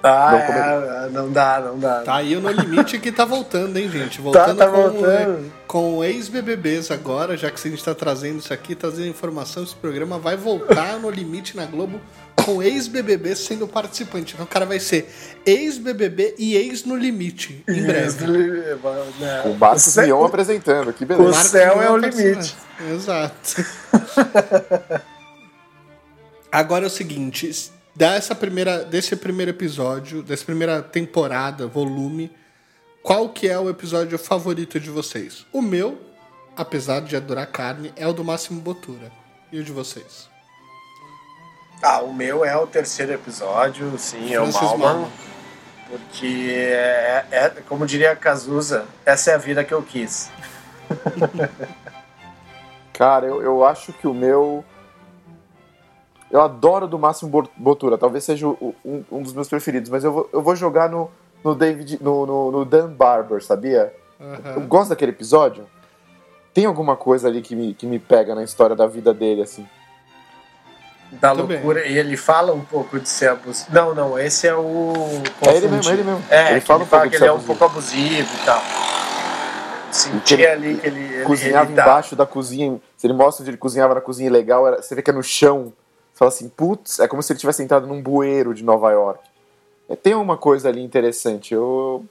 Ah, Não é, não dá, não dá. Tá aí o No Limite que tá voltando, hein, gente? Voltando tá com, voltando. com ex-BBBs agora, já que a gente tá trazendo isso aqui, trazendo informação, esse programa vai voltar no Limite na Globo com ex-BBB sendo participante. Então o cara vai ser ex-BBB e ex-No Limite, em breve. Né? O Marcos Mion apresentando, que O beleza. Marcos céu é o limite. Exato. Agora é o seguinte, dessa primeira, desse primeiro episódio, dessa primeira temporada, volume, qual que é o episódio favorito de vocês? O meu, apesar de adorar carne, é o do Máximo Botura. E o de vocês? Ah, o meu é o terceiro episódio, sim, é o Francis Malman. Malman. Porque, é, é- como diria a Cazuza, essa é a vida que eu quis. Cara, eu, eu acho que o meu. Eu adoro do Máximo Botura, talvez seja o- um, um dos meus preferidos, mas eu vou, eu vou jogar no, no David. No, no, no Dan Barber, sabia? Eu Aham. gosto daquele episódio. Tem alguma coisa ali que me, que me pega na história da vida dele, assim. Da Muito bem. loucura. E ele fala um pouco de ser abusivo. Não, não, esse é o. É ele mesmo, é ele mesmo. É, ele fala ele um fala que ele é um pouco abusivo e tal. Sentia ele ali que ele. ele cozinhava ele tá- embaixo da cozinha. Se ele mostra onde ele cozinhava na cozinha legal, era- você vê que é no chão. Fala assim, putz, é como se ele tivesse entrado num bueiro de Nova York. É, tem uma coisa ali interessante. Eu,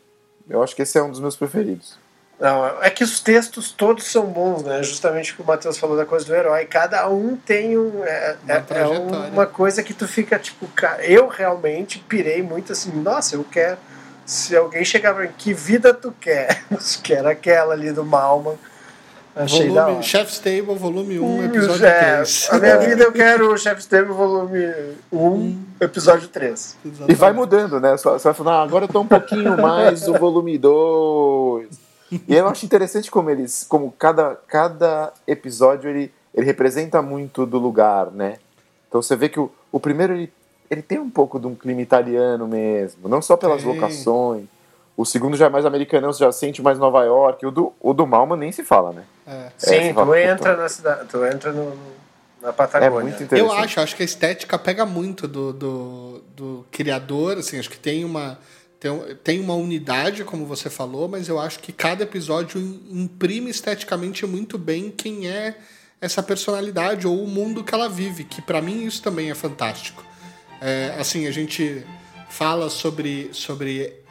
eu acho que esse é um dos meus preferidos. Não, é que os textos todos são bons, né? Justamente o que o Matheus falou da coisa do herói. Cada um tem um. É, Uma é- é uma coisa que tu fica tipo. cara, Eu realmente pirei muito assim. Nossa, eu quero. Se alguém chegar pra mim, que vida tu quer? Eu quero aquela ali do Malman. Achei da hora. Volume, Chef's Table, volume 1, Hum, episódio é, 3. A minha vida eu quero o Chef's Table volume 1, episódio 3. E vai mudando, né? Você vai falando, ah, agora eu tô um pouquinho mais do volume 2. E eu acho interessante como eles, como cada, cada episódio ele, ele representa muito do lugar, né? Então você vê que o, o primeiro ele, ele tem um pouco de um clima italiano mesmo, não só pelas Tem. locações. O segundo já é mais americano, você já sente mais Nova York. O do, o do Malma nem se fala, né? É. Sim, você tu fala, entra na cidade, tu entra no, na É Patagônia. muito interessante. Eu acho, acho que a estética pega muito do, do, do criador, assim, acho que tem uma, tem, um- tem uma unidade, como você falou, mas eu acho que cada episódio im- imprime esteticamente muito bem quem é essa personalidade ou o mundo que ela vive, que pra mim isso também é fantástico. É, assim, a gente fala sobre, sobre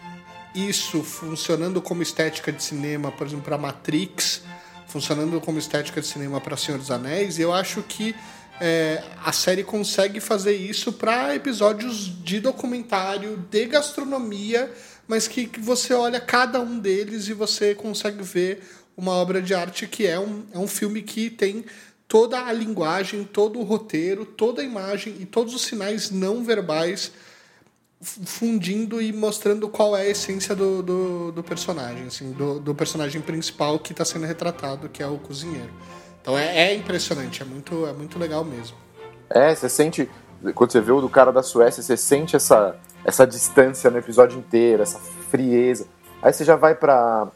isso funcionando como estética de cinema, por exemplo, para Matrix, funcionando como estética de cinema para Senhor dos Anéis, eu acho que é, a série consegue fazer isso para episódios de documentário, de gastronomia, mas que, que, você olha cada um deles e você consegue ver uma obra de arte que é um, é um filme que tem toda a linguagem, todo o roteiro, toda a imagem e todos os sinais não verbais fundindo e mostrando qual é a essência do, do, do personagem, assim, do, do, personagem principal que está sendo retratado, que é o cozinheiro. Então é, é, impressionante, é muito, é muito legal mesmo. É, você sente, quando você vê o do cara da Suécia, você sente essa, essa distância no episódio inteiro, essa frieza. Aí você já vai pra,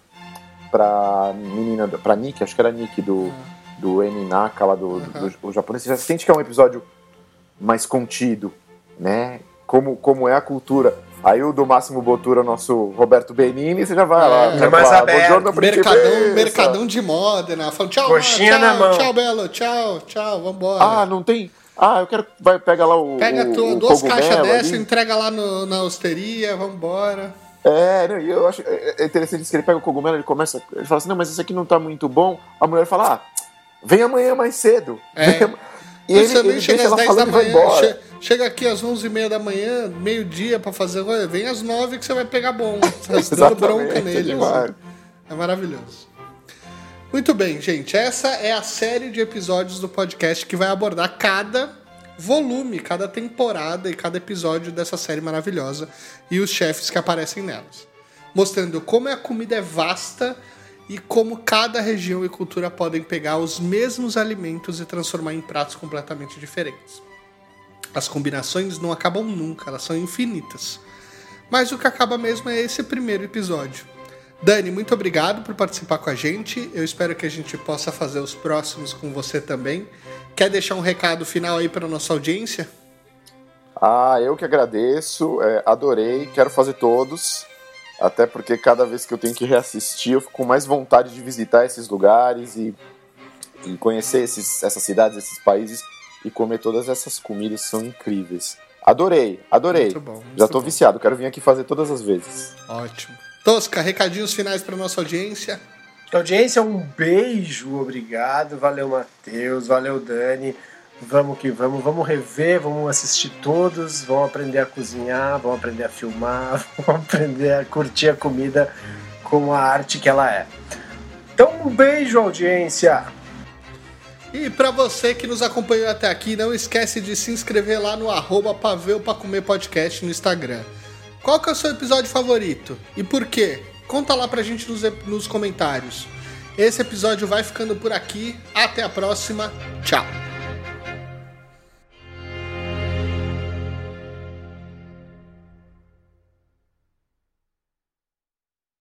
pra menina, pra Nick, acho que era Nick do, ah. do Eninaka lá do, uhum. do, do, do japonês, você já sente que é um episódio mais contido, né? Como, como é a cultura. Aí o do Máximo Botura, nosso Roberto Benini, você já vai é, lá. É mais aberto. Mercadão, mercadão de moda, né? Falando tchau, Coxinha tchau, na mão. tchau, Belo, tchau, tchau, vambora. Ah, não tem... Ah, eu quero... Vai, pega lá o Pega o, tua, o duas caixas dessa, entrega lá no, na osteria, vambora. É, não, e eu acho é, é interessante que ele pega o cogumelo, ele começa... Ele fala assim, não, mas esse aqui não tá muito bom. A mulher fala, ah, vem amanhã mais cedo. É. Vem, e ele, ele chega deixa ela 10 da falando e vai manhã, embora. che- chega aqui às 11h30 da manhã, meio-dia pra fazer coisa, vem às 9 que você vai pegar bom. Tá dando bronca é nele. demais. assim. É maravilhoso. Muito bem, gente. Essa é a série de episódios do podcast que vai abordar cada volume, cada temporada e cada episódio dessa série maravilhosa e os chefes que aparecem nelas. Mostrando como a comida é vasta e como cada região e cultura podem pegar os mesmos alimentos e transformar em pratos completamente diferentes. As combinações não acabam nunca, elas são infinitas. Mas o que acaba mesmo é esse primeiro episódio. Dani, muito obrigado por participar com a gente. Eu espero que a gente possa fazer os próximos com você também. Quer deixar um recado final aí para nossa audiência? Ah, eu que agradeço, é, adorei, quero fazer todos. Até porque cada vez que eu tenho que reassistir, eu fico com mais vontade de visitar esses lugares e, e conhecer esses, essas cidades, esses países e comer todas essas comidas são incríveis. Adorei, adorei. Muito bom, muito Já tô bom. viciado, quero vir aqui fazer todas as vezes. Ótimo. Tosca, recadinhos finais para nossa audiência. Audiência, um beijo, obrigado. Valeu, Matheus. Valeu, Dani. Vamos que vamos, vamos rever, vamos assistir todos, vamos aprender a cozinhar, vamos aprender a filmar, vamos aprender a curtir a comida como a arte que ela é. Então, um beijo, audiência. E para você que nos acompanhou até aqui, não esquece de se inscrever lá no arroba Paveu Pra Comer Podcast no Instagram. Qual que é o seu episódio favorito? E por quê? Conta lá pra gente nos, nos comentários. Esse episódio vai ficando por aqui. Até a próxima. Tchau.